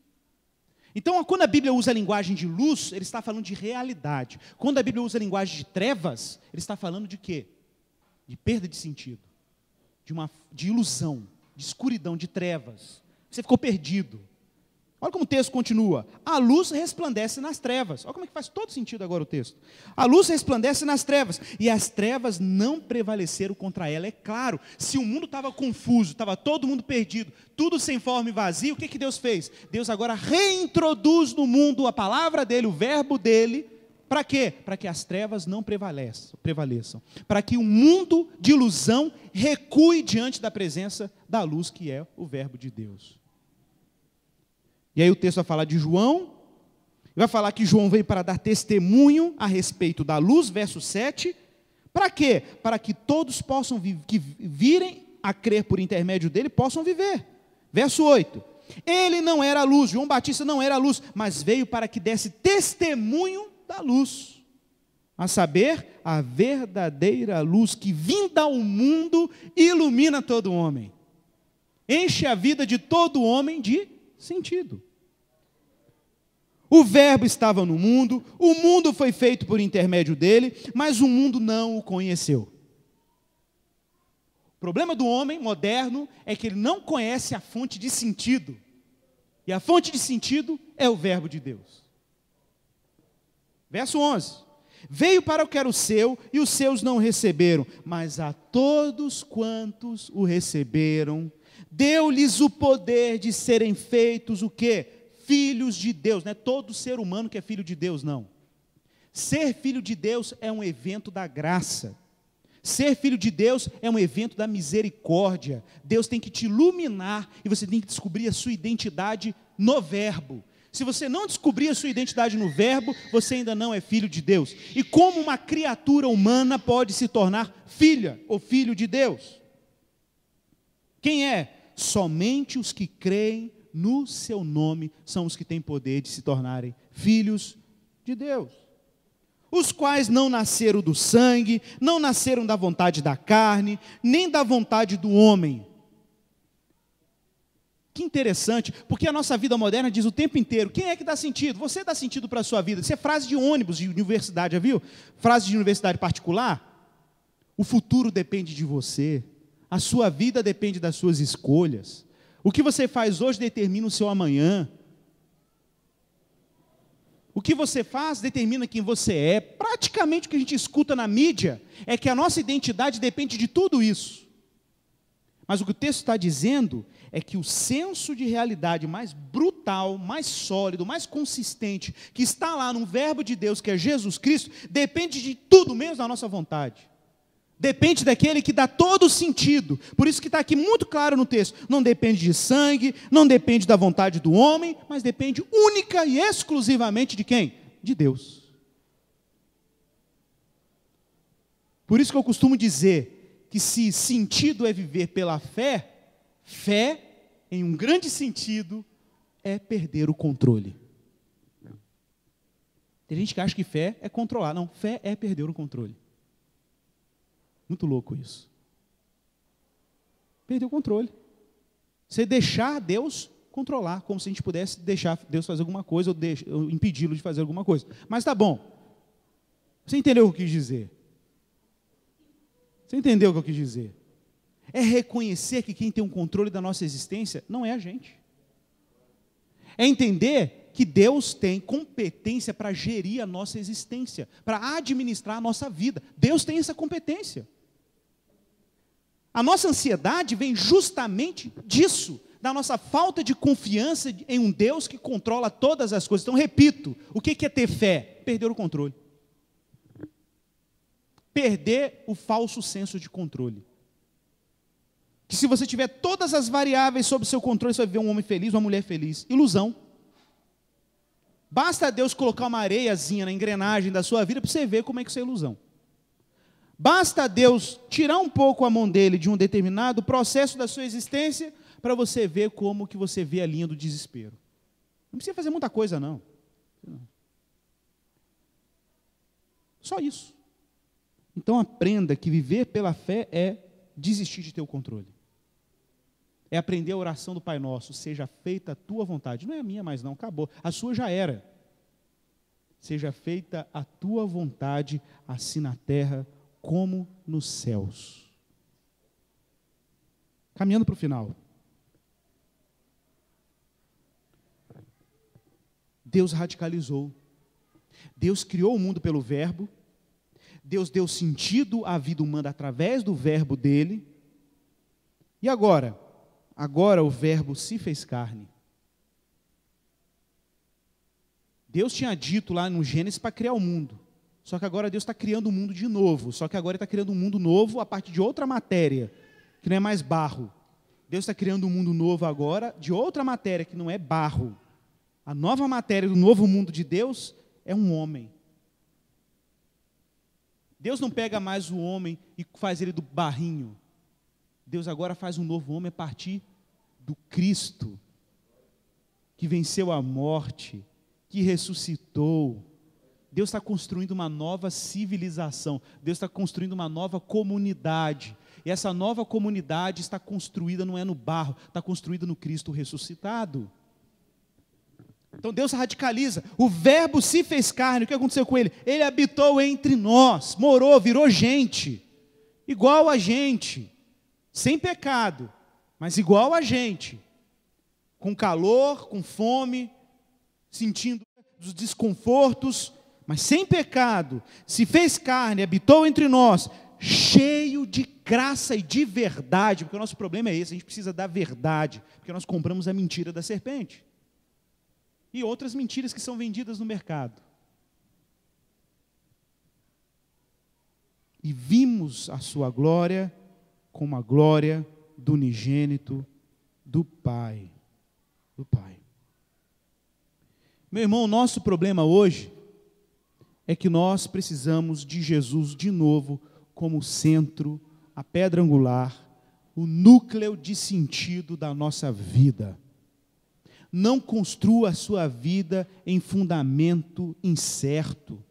Então, quando a Bíblia usa a linguagem de luz, ele está falando de realidade. Quando a Bíblia usa a linguagem de trevas, ele está falando de quê? De perda de sentido, de uma de ilusão, de escuridão, de trevas. Você ficou perdido. Olha como o texto continua. A luz resplandece nas trevas. Olha como é que faz todo sentido agora o texto. A luz resplandece nas trevas, e as trevas não prevaleceram contra ela. É claro, se o mundo estava confuso, estava todo mundo perdido, tudo sem forma e vazio, o que, que Deus fez? Deus agora reintroduz no mundo a palavra dele, o verbo dele, para quê? Para que as trevas não prevaleçam, prevaleçam. Para que o mundo de ilusão recue diante da presença da luz que é o verbo de Deus. E aí o texto vai falar de João, vai falar que João veio para dar testemunho a respeito da luz, verso 7. Para quê? Para que todos possam que virem a crer por intermédio dele, possam viver. Verso 8. Ele não era a luz, João Batista não era a luz, mas veio para que desse testemunho da luz. A saber, a verdadeira luz que vinda ao mundo ilumina todo homem. Enche a vida de todo homem de sentido. O Verbo estava no mundo, o mundo foi feito por intermédio dele, mas o mundo não o conheceu. O problema do homem moderno é que ele não conhece a fonte de sentido. E a fonte de sentido é o Verbo de Deus. Verso 11: Veio para o que era o seu, e os seus não receberam, mas a todos quantos o receberam, deu-lhes o poder de serem feitos o quê? Filhos de Deus, não é todo ser humano que é filho de Deus, não. Ser filho de Deus é um evento da graça. Ser filho de Deus é um evento da misericórdia. Deus tem que te iluminar e você tem que descobrir a sua identidade no Verbo. Se você não descobrir a sua identidade no Verbo, você ainda não é filho de Deus. E como uma criatura humana pode se tornar filha ou filho de Deus? Quem é? Somente os que creem no seu nome são os que têm poder de se tornarem filhos de Deus. Os quais não nasceram do sangue, não nasceram da vontade da carne, nem da vontade do homem. Que interessante, porque a nossa vida moderna diz o tempo inteiro: quem é que dá sentido? Você dá sentido para a sua vida. Isso é frase de ônibus de universidade, já viu? Frase de universidade particular. O futuro depende de você, a sua vida depende das suas escolhas. O que você faz hoje determina o seu amanhã. O que você faz determina quem você é. Praticamente o que a gente escuta na mídia é que a nossa identidade depende de tudo isso. Mas o que o texto está dizendo é que o senso de realidade mais brutal, mais sólido, mais consistente, que está lá no Verbo de Deus, que é Jesus Cristo, depende de tudo menos da nossa vontade. Depende daquele que dá todo o sentido. Por isso que está aqui muito claro no texto. Não depende de sangue, não depende da vontade do homem, mas depende única e exclusivamente de quem? De Deus. Por isso que eu costumo dizer que se sentido é viver pela fé, fé, em um grande sentido, é perder o controle. Tem gente que acha que fé é controlar. Não, fé é perder o controle. Muito louco isso. Perdeu o controle. Você deixar Deus controlar, como se a gente pudesse deixar Deus fazer alguma coisa ou, impedi-lo de fazer alguma coisa. Mas tá bom. Você entendeu o que eu quis dizer? Você entendeu o que eu quis dizer? É reconhecer que quem tem o controle da nossa existência não é a gente. É entender que Deus tem competência para gerir a nossa existência, para administrar a nossa vida. Deus tem essa competência. A nossa ansiedade vem justamente disso, da nossa falta de confiança em um Deus que controla todas as coisas. Então, repito: o que é ter fé? Perder o controle. Perder o falso senso de controle. Que se você tiver todas as variáveis sob seu controle, você vai ver um homem feliz, uma mulher feliz. Ilusão. Basta Deus colocar uma areiazinha na engrenagem da sua vida para você ver como é que isso é ilusão. Basta Deus tirar um pouco a mão dele de um determinado processo da sua existência para você ver como que você vê a linha do desespero. Não precisa fazer muita coisa não. Só isso. Então aprenda que viver pela fé é desistir de ter o controle. É aprender a oração do Pai Nosso, seja feita a tua vontade. Não é a minha mais não, acabou. A sua já era. Seja feita a tua vontade, assim na terra como nos céus. Caminhando para o final. Deus radicalizou. Deus criou o mundo pelo Verbo. Deus deu sentido à vida humana através do Verbo dele. E agora? Agora o Verbo se fez carne. Deus tinha dito lá no Gênesis para criar o mundo. Só que agora Deus está criando um mundo de novo. Só que agora Ele está criando um mundo novo a partir de outra matéria, que não é mais barro. Deus está criando um mundo novo agora de outra matéria, que não é barro. A nova matéria do novo mundo de Deus é um homem. Deus não pega mais o homem e faz ele do barrinho. Deus agora faz um novo homem a partir do Cristo, que venceu a morte, que ressuscitou Deus está construindo uma nova civilização, Deus está construindo uma nova comunidade. E essa nova comunidade está construída não é no barro, está construída no Cristo ressuscitado. Então Deus radicaliza. O Verbo se fez carne. O que aconteceu com ele? Ele habitou entre nós, morou, virou gente, igual a gente, sem pecado, mas igual a gente, com calor, com fome, sentindo os desconfortos, mas sem pecado, se fez carne, habitou entre nós, cheio de graça e de verdade, porque o nosso problema é esse, a gente precisa da verdade, porque nós compramos a mentira da serpente. E outras mentiras que são vendidas no mercado. E vimos a sua glória como a glória do unigênito do Pai. Do Pai. Meu irmão, o nosso problema hoje é que nós precisamos de Jesus de novo como centro, a pedra angular, o núcleo de sentido da nossa vida. Não construa a sua vida em fundamento incerto.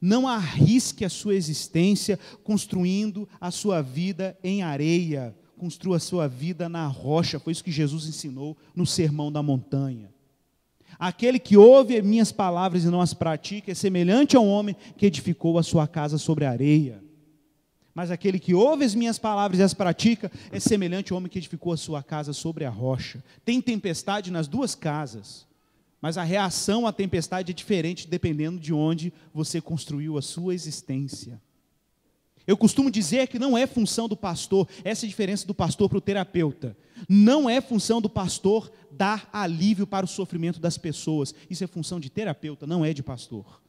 Não arrisque a sua existência construindo a sua vida em areia. Construa a sua vida na rocha. Foi isso que Jesus ensinou no Sermão da Montanha. Aquele que ouve minhas palavras e não as pratica é semelhante a um homem que edificou a sua casa sobre a areia. Mas aquele que ouve as minhas palavras e as pratica é semelhante ao homem que edificou a sua casa sobre a rocha. Tem tempestade nas duas casas, mas a reação à tempestade é diferente dependendo de onde você construiu a sua existência. Eu costumo dizer que não é função do pastor, essa é a diferença do pastor para o terapeuta. Não é função do pastor dar alívio para o sofrimento das pessoas. Isso é função de terapeuta, não é de pastor.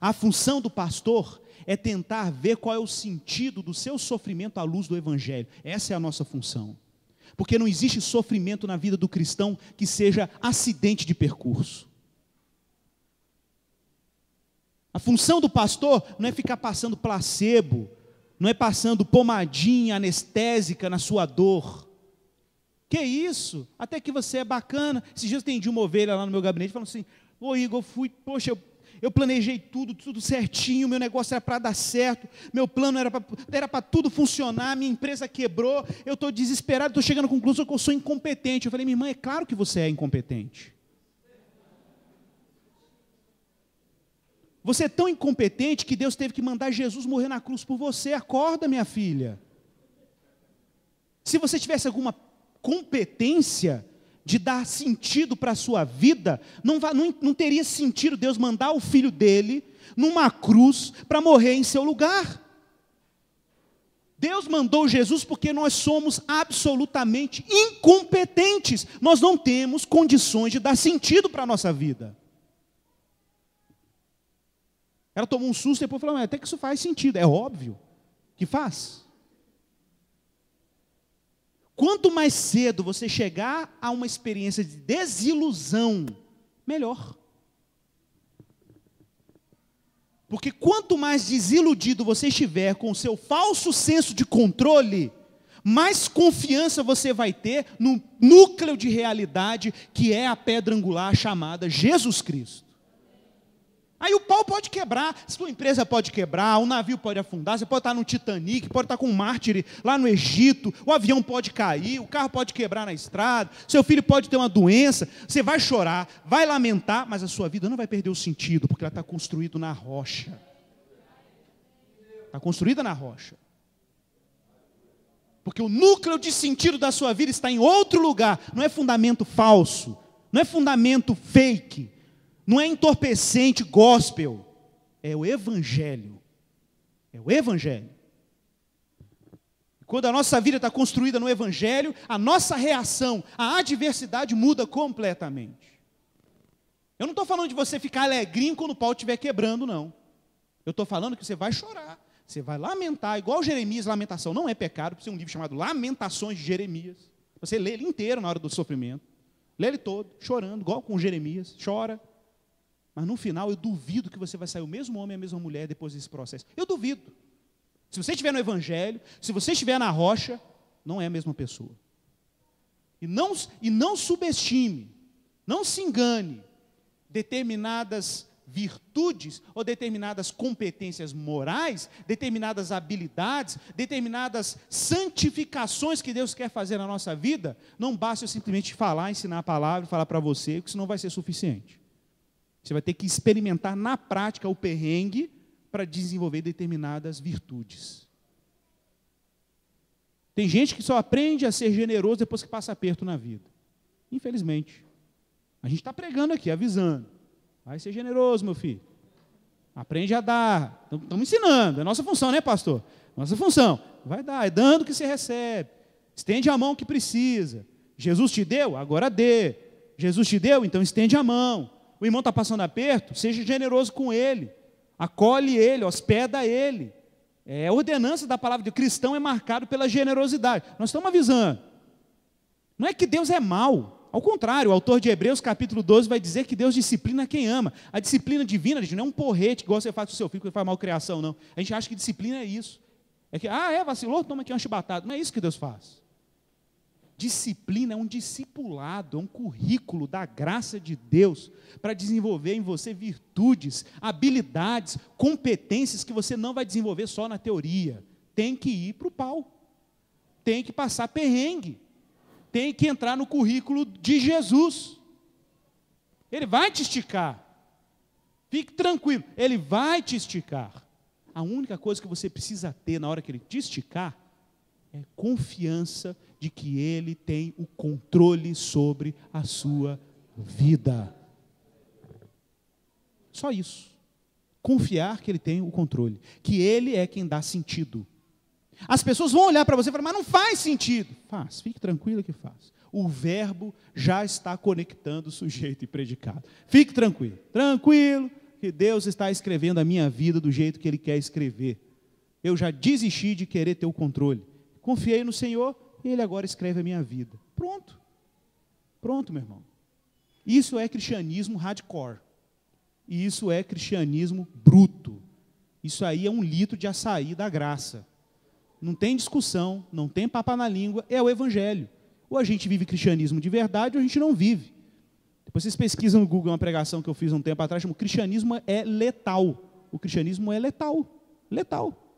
A função do pastor é tentar ver qual é o sentido do seu sofrimento à luz do Evangelho. Essa é a nossa função. Porque não existe sofrimento na vida do cristão que seja acidente de percurso. A função do pastor não é ficar passando placebo, não é passando pomadinha anestésica na sua dor. Que isso? Até que você é bacana. Esses dias eu atendi uma ovelha lá no meu gabinete falando assim: Ô Igor, fui, poxa, eu, eu planejei tudo, tudo certinho, meu negócio era para dar certo, meu plano era para tudo funcionar, minha empresa quebrou, eu estou desesperado, estou chegando à conclusão que eu sou incompetente. Eu falei, minha irmã, é claro que você é incompetente. Você é tão incompetente que Deus teve que mandar Jesus morrer na cruz por você. Acorda, minha filha. Se você tivesse alguma competência de dar sentido para a sua vida, não, não, não teria sentido Deus mandar o filho dele numa cruz para morrer em seu lugar. Deus mandou Jesus porque nós somos absolutamente incompetentes. Nós não temos condições de dar sentido para a nossa vida. Ela tomou um susto e depois falou: até que isso faz sentido. É óbvio que faz. Quanto mais cedo você chegar a uma experiência de desilusão, melhor. Porque quanto mais desiludido você estiver com o seu falso senso de controle, mais confiança você vai ter no núcleo de realidade que é a pedra angular chamada Jesus Cristo. Aí o pau pode quebrar, sua empresa pode quebrar, o navio pode afundar, você pode estar no Titanic, pode estar com um mártir lá no Egito, o avião pode cair, o carro pode quebrar na estrada, seu filho pode ter uma doença, você vai chorar, vai lamentar, mas a sua vida não vai perder o sentido, porque ela está construída na rocha. Está construída na rocha. Porque o núcleo de sentido da sua vida está em outro lugar, não é fundamento falso, não é fundamento fake não é entorpecente gospel, é o evangelho. É o evangelho. Quando a nossa vida está construída no evangelho, a nossa reação à adversidade muda completamente. Eu não estou falando de você ficar alegrinho quando o pau estiver quebrando, não. Eu estou falando que você vai chorar, você vai lamentar, igual Jeremias, lamentação não é pecado, precisa um livro chamado Lamentações de Jeremias. Você lê ele inteiro na hora do sofrimento. Lê ele todo, chorando, igual com Jeremias, chora, mas no final eu duvido que você vai sair o mesmo homem e a mesma mulher depois desse processo. Eu duvido. Se você estiver no Evangelho, se você estiver na rocha, não é a mesma pessoa. E não, e não subestime, não se engane, determinadas virtudes ou determinadas competências morais, determinadas habilidades, determinadas santificações que Deus quer fazer na nossa vida, não basta eu simplesmente falar, ensinar a palavra, falar para você, porque isso não vai ser suficiente. Você vai ter que experimentar na prática o perrengue para desenvolver determinadas virtudes. Tem gente que só aprende a ser generoso depois que passa aperto na vida. Infelizmente. A gente está pregando aqui, avisando. Vai ser generoso, meu filho. Aprende a dar. Estamos ensinando. É nossa função, né, pastor? Nossa função. Vai dar. É dando que você recebe. Estende a mão que precisa. Jesus te deu? Agora dê. Jesus te deu? Então estende a mão o irmão está passando aperto, seja generoso com ele, acolhe ele, hospeda ele. É a ordenança da palavra de cristão é marcado pela generosidade. Nós estamos avisando. Não é que Deus é mau. Ao contrário, o autor de Hebreus, capítulo 12, vai dizer que Deus disciplina quem ama. A disciplina divina, gente, não é um porrete, igual você faz com o seu filho, que faz malcriação, não. A gente acha que disciplina é isso. É que, ah, é, vacilou, toma aqui uma chibatada. Não é isso que Deus faz. Disciplina é um discipulado, é um currículo da graça de Deus para desenvolver em você virtudes, habilidades, competências que você não vai desenvolver só na teoria. Tem que ir para o pau, tem que passar perrengue, tem que entrar no currículo de Jesus. Ele vai te esticar. Fique tranquilo, ele vai te esticar. A única coisa que você precisa ter na hora que ele te esticar é confiança de que Ele tem o controle sobre a sua vida. Só isso. Confiar que Ele tem o controle, que Ele é quem dá sentido. As pessoas vão olhar para você e falar, mas não faz sentido. Faz, fique tranquilo que faz. O verbo já está conectando sujeito e predicado. Fique tranquilo, tranquilo, que Deus está escrevendo a minha vida do jeito que Ele quer escrever. Eu já desisti de querer ter o controle. Confiei no Senhor Ele agora escreve a minha vida. Pronto. Pronto, meu irmão. Isso é cristianismo hardcore. E isso é cristianismo bruto. Isso aí é um litro de açaí da graça. Não tem discussão, não tem papa na língua, é o evangelho. Ou a gente vive cristianismo de verdade ou a gente não vive. Depois vocês pesquisam no Google uma pregação que eu fiz um tempo atrás, chama Cristianismo é letal. O cristianismo é letal. Letal.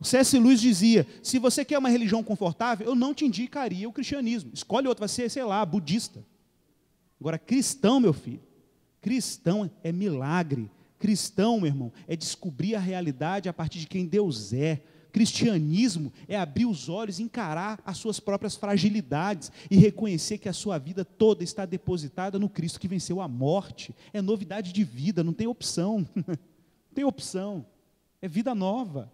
O C.S. Lewis dizia: se você quer uma religião confortável, eu não te indicaria o cristianismo. Escolhe outro, vai ser, sei lá, budista. Agora, cristão, meu filho, cristão é milagre. Cristão, meu irmão, é descobrir a realidade a partir de quem Deus é. Cristianismo é abrir os olhos, encarar as suas próprias fragilidades e reconhecer que a sua vida toda está depositada no Cristo que venceu a morte. É novidade de vida, não tem opção. não tem opção. É vida nova.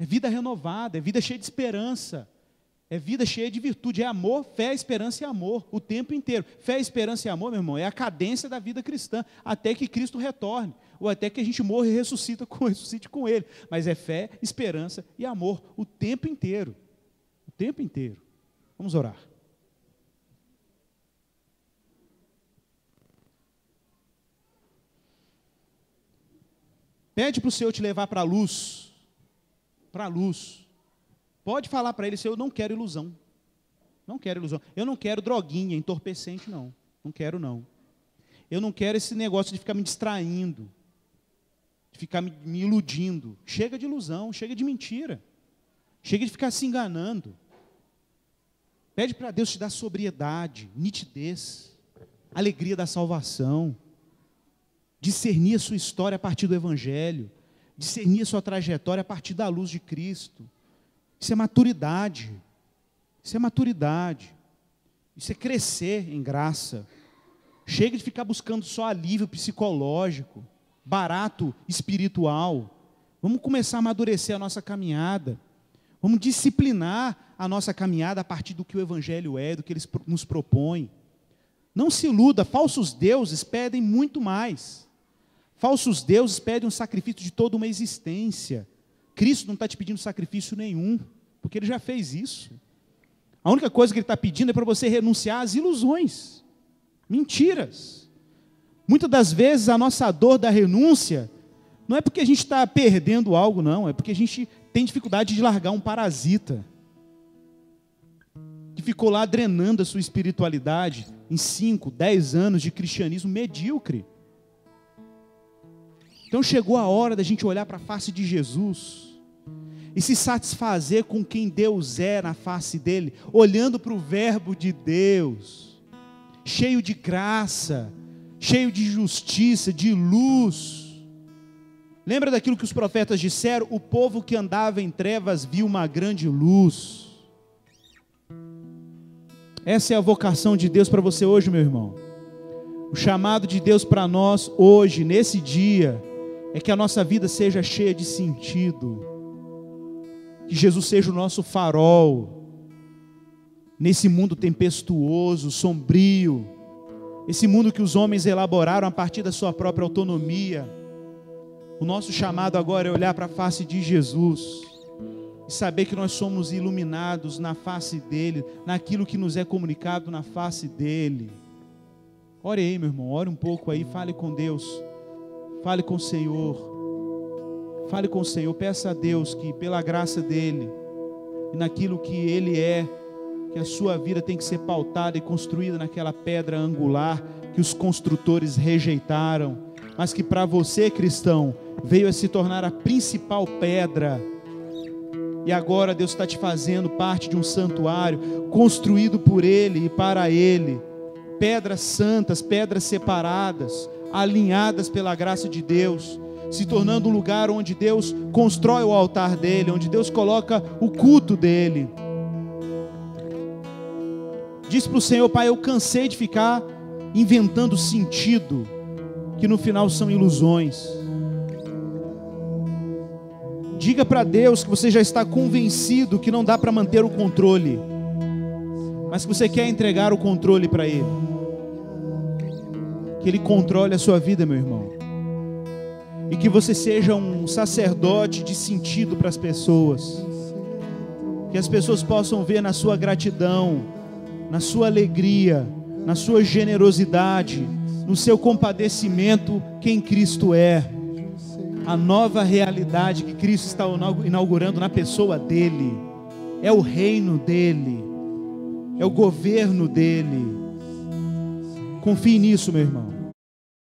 É vida renovada, é vida cheia de esperança. É vida cheia de virtude, é amor, fé, esperança e amor, o tempo inteiro. Fé, esperança e amor, meu irmão, é a cadência da vida cristã, até que Cristo retorne, ou até que a gente morra e ressuscita com, ressuscite com Ele. Mas é fé, esperança e amor, o tempo inteiro. O tempo inteiro. Vamos orar. Pede para o Senhor te levar para a luz, para a luz Pode falar para ele se eu não quero ilusão. Não quero ilusão. Eu não quero droguinha, entorpecente, não. Não quero, não. Eu não quero esse negócio de ficar me distraindo, de ficar me, me iludindo. Chega de ilusão, chega de mentira. Chega de ficar se enganando. Pede para Deus te dar sobriedade, nitidez, alegria da salvação, discernir a sua história a partir do Evangelho, discernir a sua trajetória a partir da luz de Cristo. Isso é maturidade. Isso é maturidade. Isso é crescer em graça. Chega de ficar buscando só alívio psicológico, barato espiritual. Vamos começar a amadurecer a nossa caminhada. Vamos disciplinar a nossa caminhada a partir do que o Evangelho é, do que ele nos propõe. Não se iluda, falsos deuses pedem muito mais. Falsos deuses pedem um sacrifício de toda uma existência. Cristo não está te pedindo sacrifício nenhum, porque ele já fez isso. A única coisa que ele está pedindo é para você renunciar às ilusões, mentiras. Muitas das vezes a nossa dor da renúncia não é porque a gente está perdendo algo, não, é porque a gente tem dificuldade de largar um parasita que ficou lá drenando a sua espiritualidade em 5, 10 anos de cristianismo medíocre. Então chegou a hora da gente olhar para a face de Jesus e se satisfazer com quem Deus é na face dele, olhando para o Verbo de Deus, cheio de graça, cheio de justiça, de luz. Lembra daquilo que os profetas disseram? O povo que andava em trevas viu uma grande luz. Essa é a vocação de Deus para você hoje, meu irmão. O chamado de Deus para nós hoje, nesse dia, é que a nossa vida seja cheia de sentido que Jesus seja o nosso farol nesse mundo tempestuoso, sombrio, esse mundo que os homens elaboraram a partir da sua própria autonomia. O nosso chamado agora é olhar para a face de Jesus e saber que nós somos iluminados na face dele, naquilo que nos é comunicado na face dele. Ore aí, meu irmão, ore um pouco aí, fale com Deus, fale com o Senhor. Fale com o Senhor, peça a Deus que, pela graça dEle, e naquilo que Ele é, que a sua vida tem que ser pautada e construída naquela pedra angular que os construtores rejeitaram, mas que para você, cristão, veio a se tornar a principal pedra. E agora Deus está te fazendo parte de um santuário construído por Ele e para Ele. Pedras santas, pedras separadas, alinhadas pela graça de Deus se tornando um lugar onde Deus constrói o altar dele, onde Deus coloca o culto dele. Diz para o Senhor, Pai, eu cansei de ficar inventando sentido, que no final são ilusões. Diga para Deus que você já está convencido que não dá para manter o controle, mas que você quer entregar o controle para Ele. Que Ele controle a sua vida, meu irmão. E que você seja um sacerdote de sentido para as pessoas. Que as pessoas possam ver na sua gratidão, na sua alegria, na sua generosidade, no seu compadecimento, quem Cristo é a nova realidade que Cristo está inaugurando na pessoa dele. É o reino dele, é o governo dele. Confie nisso, meu irmão.